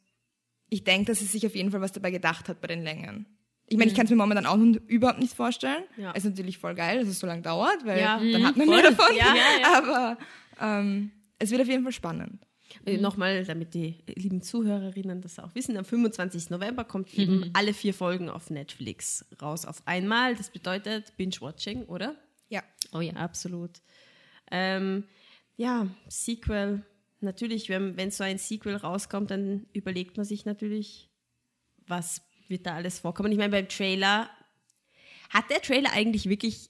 ich denke, dass sie sich auf jeden Fall was dabei gedacht hat bei den Längen. Ich meine, ich kann es mir momentan auch noch überhaupt nicht vorstellen. Ja. Ist natürlich voll geil, dass es so lange dauert, weil Ja. dann hat man Voll. mehr davon. Ja, ja, Aber ähm, es wird auf jeden Fall spannend. Äh, Nochmal, damit die lieben Zuhörerinnen das auch wissen, am 25. November kommt eben alle vier Folgen auf Netflix raus auf einmal. Das bedeutet Binge-Watching, oder? Ja. Oh ja. Absolut. Ähm, ja, Sequel. Natürlich, wenn, wenn so ein Sequel rauskommt, dann überlegt man sich natürlich, was wird da alles vorkommen. Ich meine, beim Trailer, hat der Trailer eigentlich wirklich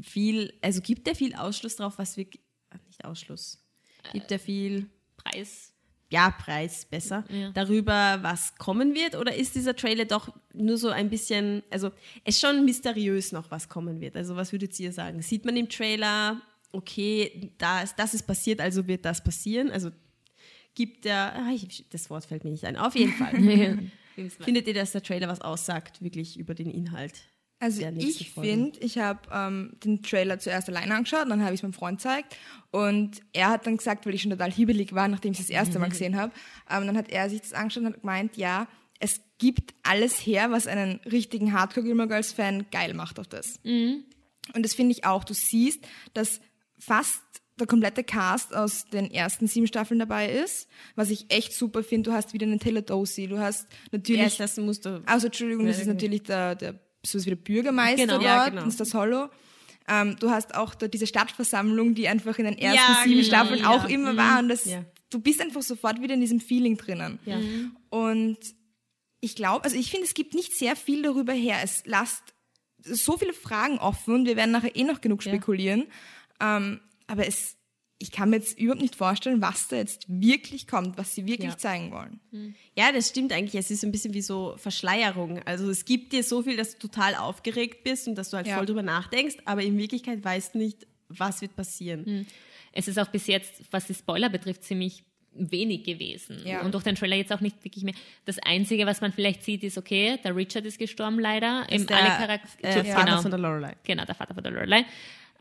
viel, also gibt der viel Ausschluss drauf, was wirklich, ah, nicht Ausschluss, gibt der viel, Preis. ja, Preis besser, Ja. darüber, was kommen wird? Oder ist dieser Trailer doch nur so ein bisschen, also es ist schon mysteriös noch, was kommen wird? Also was würdet ihr sagen? Sieht man im Trailer, okay, das, das ist passiert, also wird das passieren? Also gibt der, ah, ich, das Wort fällt mir nicht ein, auf jeden Fall. Findet ihr, dass der Trailer was aussagt, wirklich über den Inhalt? Also ich finde, ich habe ähm, den Trailer zuerst alleine angeschaut, dann habe ich es meinem Freund gezeigt und er hat dann gesagt, weil ich schon total hibbelig war, nachdem ich es das erste Mal gesehen habe, ähm, dann hat er sich das angeschaut und hat gemeint, ja, es gibt alles her, was einen richtigen Hardcore Gilmore Girls Fan geil macht auf das. Und das finde ich auch. Du siehst, dass fast der komplette Cast aus den ersten sieben Staffeln dabei ist, was ich echt super finde. Du hast wieder einen Taylor Dorsey, du hast natürlich Erst das musst du. also Entschuldigung, das ist natürlich der, der sowas wie der Bürgermeister Genau. dort, Ja, genau. das ist das Hollow. Ähm, du hast auch da diese Stadtversammlung, die einfach in den ersten Ja, sieben genau, Staffeln ja. auch immer war. Und das, Ja. du bist einfach sofort wieder in diesem Feeling drinnen. Ja. Und ich glaube, also ich finde, es gibt nicht sehr viel darüber her. Es lasst so viele Fragen offen und wir werden nachher eh noch genug spekulieren. Ähm, aber es, ich kann mir jetzt überhaupt nicht vorstellen, was da jetzt wirklich kommt, was sie wirklich Ja. zeigen wollen. Ja, das stimmt eigentlich. Es ist ein bisschen wie so Verschleierung. Also es gibt dir so viel, dass du total aufgeregt bist und dass du halt Ja. voll drüber nachdenkst, aber in Wirklichkeit weißt du nicht, was wird passieren. Es ist auch bis jetzt, was die Spoiler betrifft, ziemlich wenig gewesen. Ja. Und durch den Trailer jetzt auch nicht wirklich mehr. Das Einzige, was man vielleicht sieht, ist, okay, der Richard ist gestorben leider. Im, der, alle Charaktere, äh, Vater genau, von der Lorelei. genau, der Vater von der Lorelei.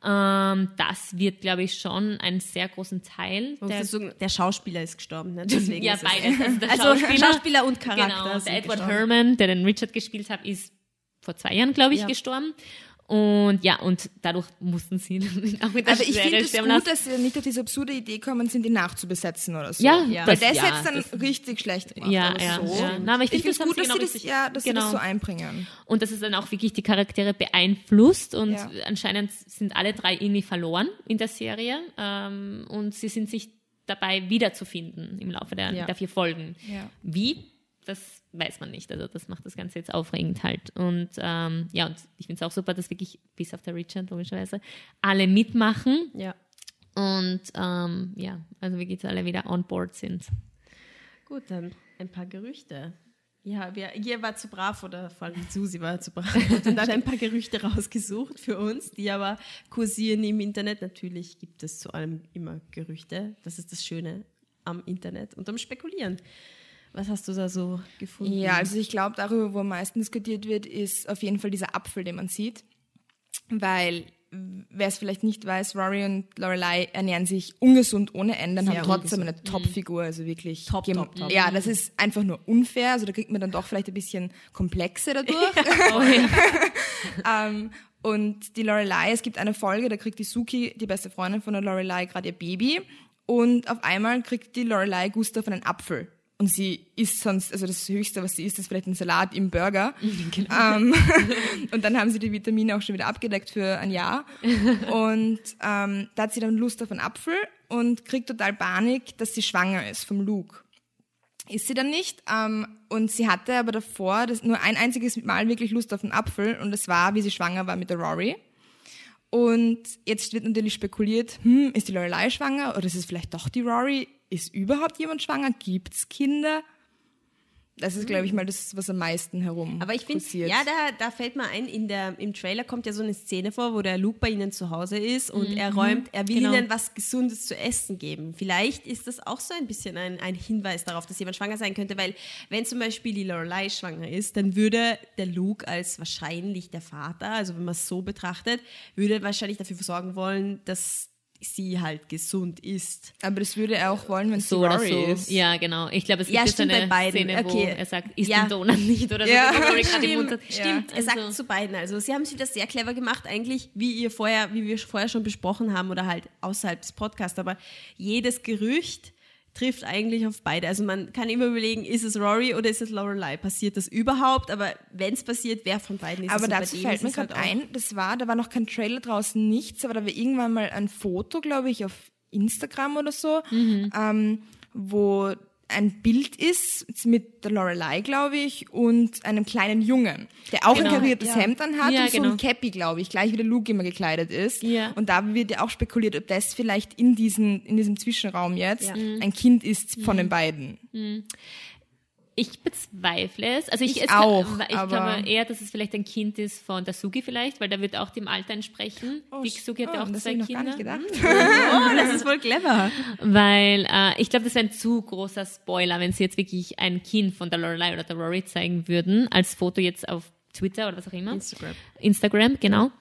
Ähm, das wird, glaube ich, schon einen sehr großen Teil der der, der Schauspieler ist gestorben. Ne? Deswegen Ja, beides. Also, der Also Schauspieler, Schauspieler und Charakter Genau, der Edward gestorben. Herman, der den Richard gespielt hat, ist vor zwei Jahren, glaube ich, Ja. gestorben. Und ja, und dadurch mussten sie auch mit der Aber ich Serie finde es gut, lassen. dass sie nicht auf diese absurde Idee kommen sind, die nachzubesetzen oder so. Ja, Ja. Weil das- das ja, hätte dann das- richtig schlecht gemacht. Ja, ja, so. ja. Na, aber ich ich finde, es gut, dass, sie genau das, richtig- ja, dass genau. sie das so einbringen. Und dass es dann auch wirklich die Charaktere beeinflusst und Ja. anscheinend sind alle drei irgendwie verloren in der Serie ähm, und sie sind sich dabei wiederzufinden im Laufe der, der vier Folgen. Ja. Wie? Das weiß man nicht. Also das macht das Ganze jetzt aufregend halt. Und ähm, ja, und ich finde es auch super, dass wirklich, bis auf der Richard logischerweise, alle mitmachen Ja. und ähm, ja, also wirklich jetzt alle wieder on board sind. Gut, dann ein paar Gerüchte. Ja, wir, ihr war zu brav oder vor allem Susi war zu brav und hat ein paar Gerüchte rausgesucht für uns, die aber kursieren im Internet. Natürlich gibt es zu allem immer Gerüchte. Das ist das Schöne am Internet und am Spekulieren. Was hast du da so gefunden? Ja, also ich glaube, darüber, wo am meisten diskutiert wird, ist auf jeden Fall dieser Apfel, den man sieht. Weil, wer es vielleicht nicht weiß, Rory und Lorelei ernähren sich ungesund ohne Ende und haben trotzdem ungesund. eine Top-Figur, also wirklich. Top, top, top. Ja, das ist einfach nur unfair, also da kriegt man dann doch vielleicht ein bisschen Komplexe dadurch. ähm, und die Lorelei, es gibt eine Folge, da kriegt die Suki, die beste Freundin von der Lorelei, gerade ihr Baby. Und auf einmal kriegt die Lorelei Gustav einen Apfel. Und sie isst sonst, also das Höchste, was sie isst, ist vielleicht ein Salat im Burger. ähm, und dann haben sie die Vitamine auch schon wieder abgedeckt für ein Jahr. Und ähm, da hat sie dann Lust auf einen Apfel und kriegt total Panik, dass sie schwanger ist vom Luke ist sie dann nicht. Ähm, und sie hatte aber davor das, nur ein einziges Mal wirklich Lust auf einen Apfel und das war, wie sie schwanger war mit der Rory. Und jetzt wird natürlich spekuliert, hm, ist die Lorelei schwanger oder ist es vielleicht doch die Rory? Ist überhaupt jemand schwanger? Gibt's Kinder? Das ist, glaube ich, mal das, was am meisten herum Aber ich finde, ja, da, da fällt mir ein, in der, im Trailer kommt ja so eine Szene vor, wo der Luke bei ihnen zu Hause ist und er räumt, er will Genau. ihnen was Gesundes zu essen geben. Vielleicht ist das auch so ein bisschen ein, ein Hinweis darauf, dass jemand schwanger sein könnte, weil wenn zum Beispiel die Lorelei schwanger ist, dann würde der Luke als wahrscheinlich der Vater, also wenn man es so betrachtet, würde wahrscheinlich dafür sorgen wollen, dass sie halt gesund ist. aber das würde er auch wollen, wenn es So oder Rory so. ist. Ja, genau. Ich glaube, es gibt Ja, jetzt stimmt, eine. Szene, wo Okay. er sagt, isst Ja. den Donut nicht oder so. Ja. Rory gerade im Mund hat. Stimmt, er Also- sagt zu beiden. Also sie haben es wieder sehr clever gemacht, eigentlich, wie ihr vorher, wie wir vorher schon besprochen haben oder halt außerhalb des Podcasts. Aber jedes Gerücht trifft eigentlich auf beide. Also man kann immer überlegen, ist es Rory oder ist es Lorelei? Passiert das überhaupt? Aber wenn es passiert, wer von beiden ist aber es? Aber dazu fällt mir gerade halt ein, das war, da war noch kein Trailer draußen, nichts, aber da war irgendwann mal ein Foto, glaube ich, auf Instagram oder so, mhm. ähm, wo ein Bild ist mit der Lorelei, glaube ich, und einem kleinen Jungen, der auch genau, ein kariertes ja. Hemd anhat ja, und genau. so ein Cappy, glaube ich, gleich wie der Luke immer gekleidet ist. Ja. Und da wird ja auch spekuliert, ob das vielleicht in, diesen, in diesem Zwischenraum jetzt ein Kind ist von mhm. den beiden. Mhm. Ich bezweifle es. Also ich, ich es auch. Kann, ich glaube eher, dass es vielleicht ein Kind ist von der Sugi vielleicht, weil der wird auch dem Alter entsprechen. Oh, Die Sugi hat ja oh, auch das zwei Kinder. Oh, das ist voll clever. Weil äh, ich glaube, das wäre ein zu großer Spoiler, wenn sie jetzt wirklich ein Kind von der Lorelei oder der Rory zeigen würden, als Foto jetzt auf Twitter oder was auch immer. Instagram. Instagram, genau.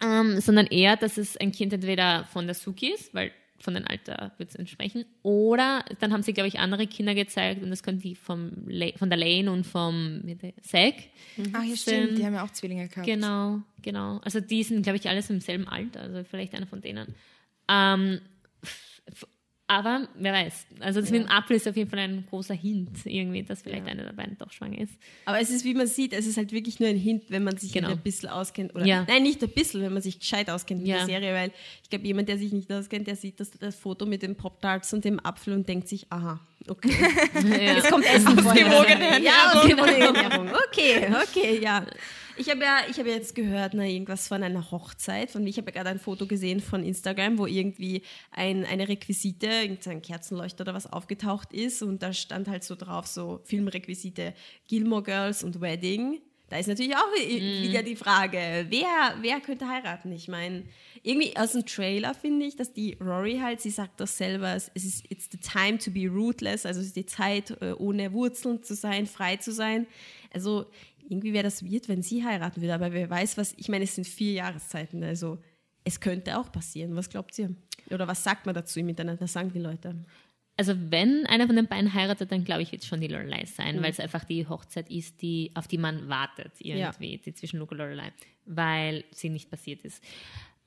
Ähm, sondern eher, dass es ein Kind entweder von der Suki ist, weil von dem Alter wird es entsprechen. Oder dann haben sie, glaube ich, andere Kinder gezeigt und das können die vom von der Lane und vom Zack. Mhm. Ach ja, stimmt, die haben ja auch Zwillinge gehabt. Genau, genau. Also die sind, glaube ich, alles im selben Alter, also vielleicht einer von denen. Ähm, aber wer weiß. Also das ja. mit dem Apfel ist auf jeden Fall ein großer Hint, irgendwie, dass vielleicht ja. einer der beiden doch schwanger ist. Aber es ist, wie man sieht, es ist halt wirklich nur ein Hint, wenn man sich genau. ein bisschen auskennt. Oder, ja. Nein, nicht ein bisschen, wenn man sich gescheit auskennt mit der Serie, weil ich glaube, jemand, der sich nicht auskennt, der sieht das, das Foto mit dem Pop-Tarts und dem Apfel und denkt sich, aha, okay. Jetzt kommt Essen vor. Ja, ausgewogene Ernährung. Okay, okay, ja. Ich habe ja, ich habe jetzt gehört, na, irgendwas von einer Hochzeit. Von, ich habe ja gerade ein Foto gesehen von Instagram, wo irgendwie ein, eine Requisite, ein Kerzenleuchter oder was aufgetaucht ist und da stand halt so drauf, so Filmrequisite Gilmore Girls und Wedding. Da ist natürlich auch mm. wieder die Frage, wer, wer könnte heiraten? Ich meine, irgendwie aus dem Trailer finde ich, dass die Rory halt, sie sagt das selber, es ist it's the time to be rootless, also es ist die Zeit, äh, ohne Wurzeln zu sein, frei zu sein. Also irgendwie wäre das weird, wenn sie heiraten würde, aber wer weiß was, ich meine, es sind vier Jahreszeiten, also es könnte auch passieren. Was glaubt ihr? Oder was sagt man dazu miteinander? Was sagen die Leute? Also wenn einer von den beiden heiratet, dann glaube ich, wird es schon die Lorelei sein, mhm. weil es einfach die Hochzeit ist, die, auf die man wartet, irgendwie, ja. die zwischen Luke und Lorelei, weil sie nicht passiert ist.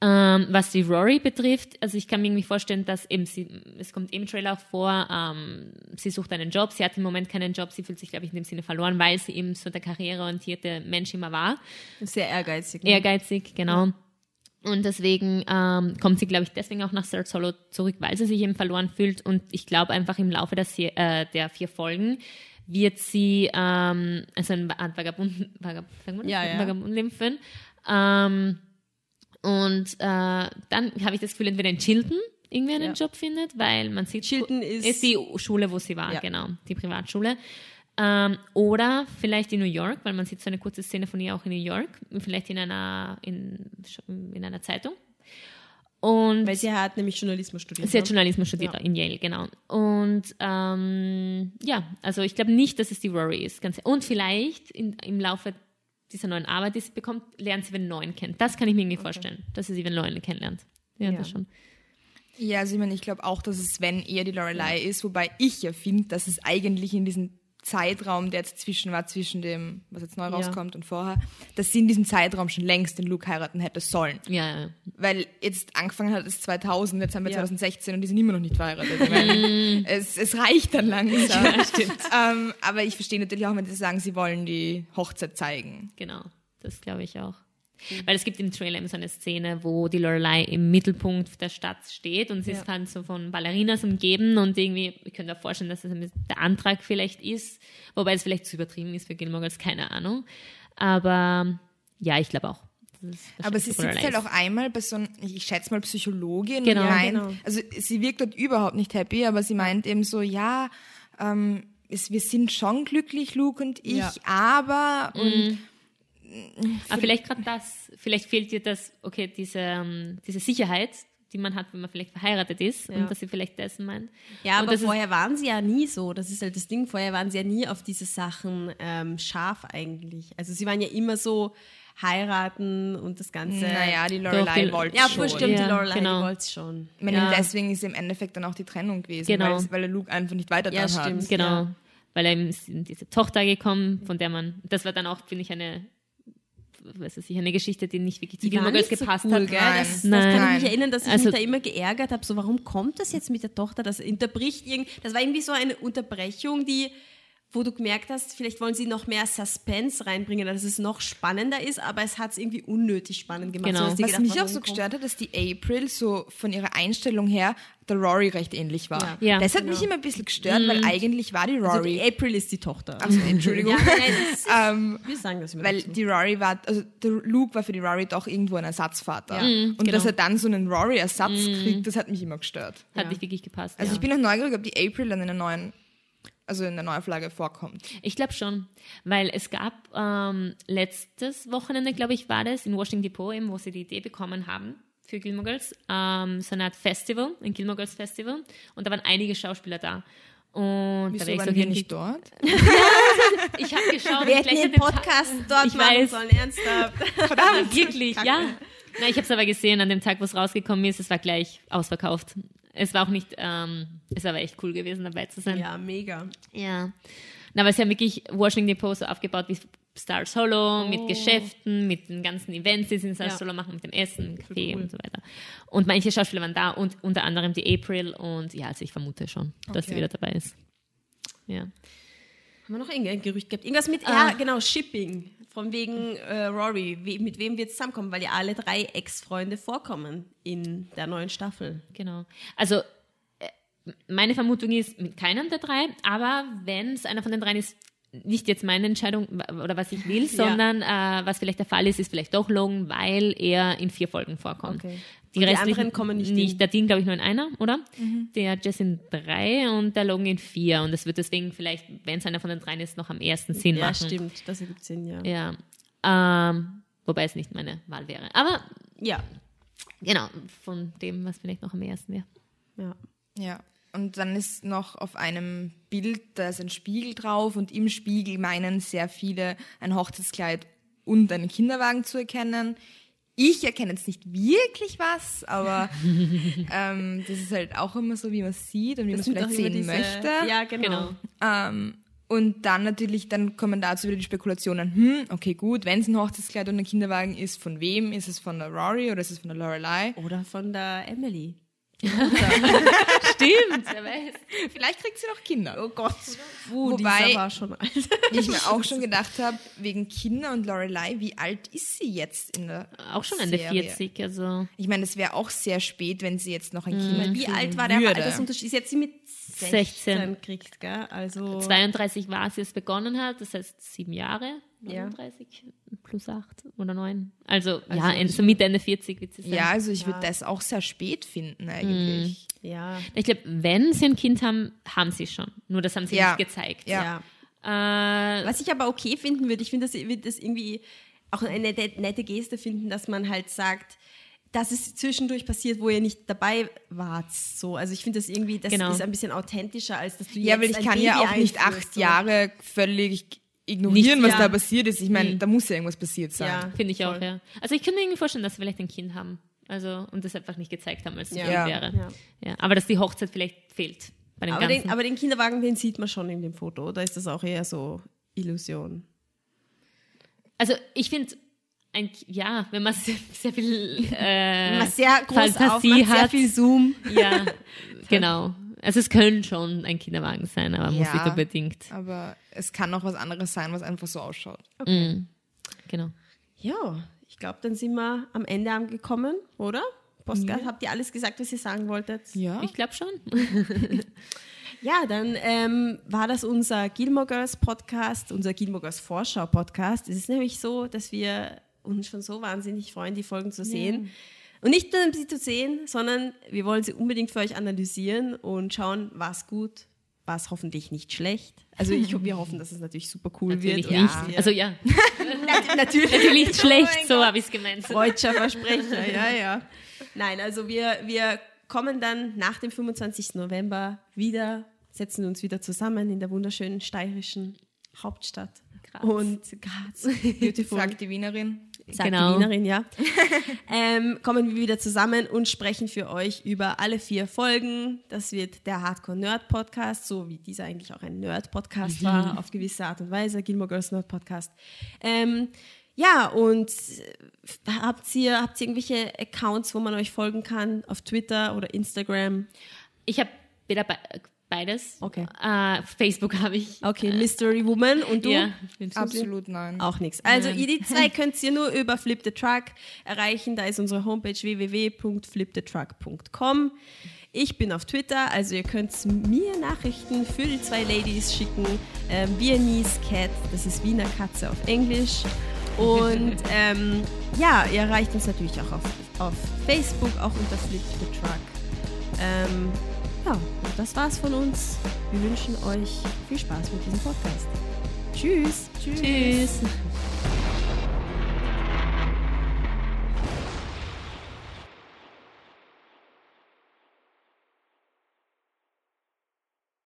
Ähm, was die Rory betrifft, also ich kann mir irgendwie vorstellen, dass eben sie, es kommt im Trailer auch vor, ähm, sie sucht einen Job, sie hat im Moment keinen Job, sie fühlt sich, glaube ich, in dem Sinne verloren, weil sie eben so der karriereorientierte Mensch immer war. Sehr ehrgeizig. Ne? Ehrgeizig, genau. Ja. Und deswegen ähm, kommt sie, glaube ich, deswegen auch nach Third Solo zurück, weil sie sich eben verloren fühlt. Und ich glaube einfach im Laufe der, äh, der vier Folgen wird sie ähm, also ein Vagabund, Vagab, ja, ja. Vagabundleben führen. Ähm, und äh, dann habe ich das Gefühl, entweder in Chilton irgendwie einen ja. Job findet, weil man sieht, Chilton ist, ist die Schule, wo sie war, ja. genau, die Privatschule. Ähm, oder vielleicht in New York, weil man sieht so eine kurze Szene von ihr auch in New York, vielleicht in einer, in, in einer Zeitung. Und Weil sie hat nämlich Journalismus studiert. Sie hat ne? Journalismus studiert ja. in Yale, genau. Und ähm, ja, also ich glaube nicht, dass es die Rory ist. Ganz, und vielleicht in, im Laufe dieser neuen Arbeit, die sie bekommt, lernt sie einen neuen kennen. Das kann ich mir irgendwie okay. vorstellen, dass sie sie einen neuen kennenlernt. Ja, ja. das schon. Ja, also ich meine, ich glaube auch, dass es Sven eher die Lorelei ja. ist, wobei ich ja finde, dass es eigentlich in diesen Zeitraum, der jetzt zwischen war, zwischen dem, was jetzt neu rauskommt ja. und vorher, dass sie in diesem Zeitraum schon längst den Luke heiraten hätte sollen. Ja, ja. Weil jetzt angefangen hat es 2000, jetzt haben wir ja. 2016 und die sind immer noch nicht verheiratet. meine, es, es reicht dann langsam. Ja, stimmt. Ähm, aber ich verstehe natürlich auch, wenn sie sagen, sie wollen die Hochzeit zeigen. Genau, das glaube ich auch. Mhm. Weil es gibt im Trailer so eine Szene, wo die Lorelei im Mittelpunkt der Stadt steht und sie ja. ist dann so von Ballerinas umgeben und irgendwie, ich könnte mir vorstellen, dass das der Antrag vielleicht ist, wobei es vielleicht zu übertrieben ist für Gilmore keine Ahnung. Aber ja, ich glaube auch. Aber sie sitzt halt auch einmal bei so einem, ich schätze mal Psychologin. Genau, meint, genau. Also sie wirkt dort überhaupt nicht happy, aber sie meint eben so, ja, ähm, es, wir sind schon glücklich, Luke und ich, ja. aber und mm. Aber vielleicht gerade das, vielleicht fehlt dir das, okay, diese, ähm, diese Sicherheit, die man hat, wenn man vielleicht verheiratet ist ja. und dass sie vielleicht dessen meint. Ja, und aber vorher waren sie ja nie so. Das ist halt das Ding. Vorher waren sie ja nie auf diese Sachen ähm, scharf eigentlich. Also sie waren ja immer so heiraten und das Ganze. Naja, die Lorelei wollte ja, schon. Ja, stimmt, die Lorelei genau. wollte es schon. Ich meine, ja. deswegen ist im Endeffekt dann auch die Trennung gewesen, genau. weil, weil der Luke einfach nicht weiter ja, stimmt, hat. Genau, weil er ist in diese Tochter gekommen, von der man, das war dann auch, finde ich, eine was weiß ich, eine Geschichte, die nicht wirklich zu nicht so gepasst cool, hat. gell? Nein. Das, das Nein. kann ich mich erinnern, dass ich Also- mich da immer geärgert habe. So, warum kommt das jetzt mit der Tochter? Das unterbricht irgend. Das war irgendwie so eine Unterbrechung, die, wo du gemerkt hast, vielleicht wollen sie noch mehr Suspense reinbringen, dass es noch spannender ist, aber es hat es irgendwie unnötig spannend gemacht. Genau. So Was gedacht, mich auch so kommt- gestört hat, dass die April so von ihrer Einstellung her der Rory recht ähnlich war. Ja. Ja. das hat mich immer ein bisschen gestört, weil eigentlich war die Also die Rory. April ist die Tochter. Also, Entschuldigung. ja, nein, ist, ähm, wir sagen das immer weil dazu. die Rory war, also der Luke war für die Rory doch irgendwo ein Ersatzvater. Ja. Und genau. dass er dann so einen Rory-Ersatz kriegt, das hat mich immer gestört. Hat Ja. nicht wirklich gepasst. Also ja. ich bin auch neugierig, ob die April dann in der neuen, also in der Neuauflage vorkommt. Ich glaube schon, weil es gab ähm, letztes Wochenende, glaube ich, war das, in Washington Depot, eben, wo sie die Idee bekommen haben für Gilmore Girls, ähm, so eine Art Festival, ein Gilmore Girls Festival. Und da waren einige Schauspieler da. Und Wieso da waren so wir nicht dort? Ich habe geschaut, wir hätten den dem Tag- Podcast dort Ich machen weiß. sollen, ernsthaft. Verdammt, wirklich, ja. Na, ich habe es aber gesehen, an dem Tag, wo es rausgekommen ist, es war gleich ausverkauft. Es war auch nicht, ähm, es war aber echt cool gewesen, dabei zu sein. Ja, mega. Ja. Na, aber es ist ja wirklich Washington Depot so aufgebaut wie Star Solo, mit Geschäften, mit den ganzen Events, die sie in Star Oh. Ja. Solo machen, mit dem Essen, Kaffee cool. und so weiter. Und manche Schauspieler waren da und unter anderem die April und ja, also ich vermute schon, dass sie Okay. wieder dabei ist. Ja. Haben wir noch irgendein Gerücht gehabt? Irgendwas mit, Ah. ja, genau, Shipping. Von wegen äh, Rory. Wie, mit wem wir zusammenkommen, weil ja alle drei Ex-Freunde vorkommen in der neuen Staffel. Genau. Also äh, meine Vermutung ist mit keinem der drei, aber wenn es einer von den dreien ist, nicht jetzt meine Entscheidung oder was ich will, sondern äh, was vielleicht der Fall ist, ist vielleicht doch Logan, weil er in vier Folgen vorkommt. Okay. Die, Und die restlichen anderen kommen nicht nicht. Der Dean, glaube ich, nur in einer, oder? Der Jess in drei und der Logan in vier. Und das wird deswegen vielleicht, wenn es einer von den dreien ist, noch am ersten Sinn ja, machen. stimmt. Das ergibt Sinn, ja. Ja. Ähm, wobei es nicht meine Wahl wäre. Aber Ja. genau, von dem, was vielleicht noch am ersten wäre. ja. Ja. Und dann ist noch auf einem Bild, da ist ein Spiegel drauf und im Spiegel meinen sehr viele ein Hochzeitskleid und einen Kinderwagen zu erkennen. Ich erkenne jetzt nicht wirklich was, aber ähm, das ist halt auch immer so, wie man es sieht und wie man es vielleicht sehen diese- möchte. Ja, genau. Genau. Ähm, und dann natürlich, dann kommen dazu wieder die Spekulationen, hm, okay, gut, wenn es ein Hochzeitskleid und ein Kinderwagen ist, von wem? Ist es von der Rory oder ist es von der Lorelei? Oder von der Emily. Stimmt, wer weiß. Vielleicht kriegt sie noch Kinder. Oh Gott. Uh, Wobei- dieser war schon alt. ich mir auch schon gedacht habe, wegen Kinder und Lorelei, wie alt ist sie jetzt in der Auch schon Ende Serie? 40, also. Ich meine, es wäre auch sehr spät, wenn sie jetzt noch ein Kind Wie kriegen alt war der würde. Altersunterschied? Ist jetzt sie mit 16, 16. kriegt, gell? Also 32 war, als es begonnen hat, das heißt sieben Jahre, Ja. 39 plus acht oder neun. Also, ja, Also- Ende, so Mitte, Ende 40 wird sie sein. Ja, also ich würde das auch sehr spät finden eigentlich. ja. Ich glaube, wenn sie ein Kind haben, haben sie schon. Nur das haben sie Ja. nicht gezeigt. Ja. ja. Äh, Was ich aber okay finden würde, ich finde, das wird das irgendwie auch eine nette, nette Geste finden, dass man halt sagt, dass es zwischendurch passiert, wo ihr nicht dabei wart. So, also ich finde das irgendwie, das Genau. ist ein bisschen authentischer, als dass du Ja, jetzt weil ich ein kann Baby ja auch nicht acht so. Jahre völlig ignorieren, Nicht- was ja. da passiert ist. Ich meine, da muss ja irgendwas passiert sein. Ja. Finde ich auch, Voll. ja. Also ich könnte mir irgendwie vorstellen, dass sie vielleicht ein Kind haben. Also, und das einfach nicht gezeigt haben, als es Ja. Wäre. Ja. Ja. Aber dass die Hochzeit vielleicht fehlt bei dem Aber Ganzen. den, aber den Kinderwagen, den sieht man schon in dem Foto, oder ist das auch eher so Illusion? also ich finde, ein, ja, wenn man sehr, sehr viel äh, Was sehr groß Fantasie aufmacht, sehr hat. viel Zoom. Ja, genau. Also es könnte schon ein Kinderwagen sein, aber muss Ja. nicht unbedingt. Aber es kann auch was anderes sein, was einfach so ausschaut. Mhm. Genau. Ja, ich glaube, dann sind wir am Ende angekommen, oder? Postcard, habt ihr alles gesagt, was ihr sagen wolltet? Ja. Ich glaube schon. Ja, dann ähm, war das unser Gilmore Girls Podcast, unser Gilmore Girls Vorschau Podcast. Es ist nämlich so, dass wir uns schon so wahnsinnig freuen, die Folgen zu sehen. Und nicht nur sie zu sehen, sondern wir wollen sie unbedingt für euch analysieren und schauen, was gut, was hoffentlich nicht schlecht. Also ich, wir hoffen, dass es natürlich super cool Natürlich wird. nicht. wir- Also ja, natürlich, natürlich Oh schlecht, mein so habe ich es gemeint. Freudscher Versprecher, ja, ja. Nein, also wir, wir kommen dann nach dem 25. November wieder, setzen uns wieder zusammen in der wunderschönen steirischen Hauptstadt. Graz. Und Graz, beautiful. Sagt die Wienerin. Sagt Genau. die Wienerin, ja. ähm, kommen wir wieder zusammen und sprechen für euch über alle vier Folgen. Das wird der Hardcore Nerd Podcast, so wie dieser eigentlich auch ein Nerd Podcast war, auf gewisse Art und Weise, Gilmore Girls Nerd Podcast. Ähm, ja, und äh, habt ihr, habt ihr irgendwelche Accounts, wo man euch folgen kann? Auf Twitter oder Instagram? Ich habe weder be beides. Okay. Äh, Facebook habe ich. Okay, Mystery Woman und du? Ja. Absolut nein. Auch nichts. Also ihr die zwei könnt ihr nur über Flip the Truck erreichen. Da ist unsere Homepage www.flipthetruck.com. Ich bin auf Twitter, also ihr könnt mir Nachrichten für die zwei Ladies schicken. Ähm, Viennese Cat, das ist Wiener Katze auf Englisch. Und ähm, ja, ihr erreicht uns natürlich auch auf, auf Facebook, auch unter Flip the Truck. Ähm, ja, das war's von uns. Wir wünschen euch viel Spaß mit diesem Podcast. Tschüss. Tschüss.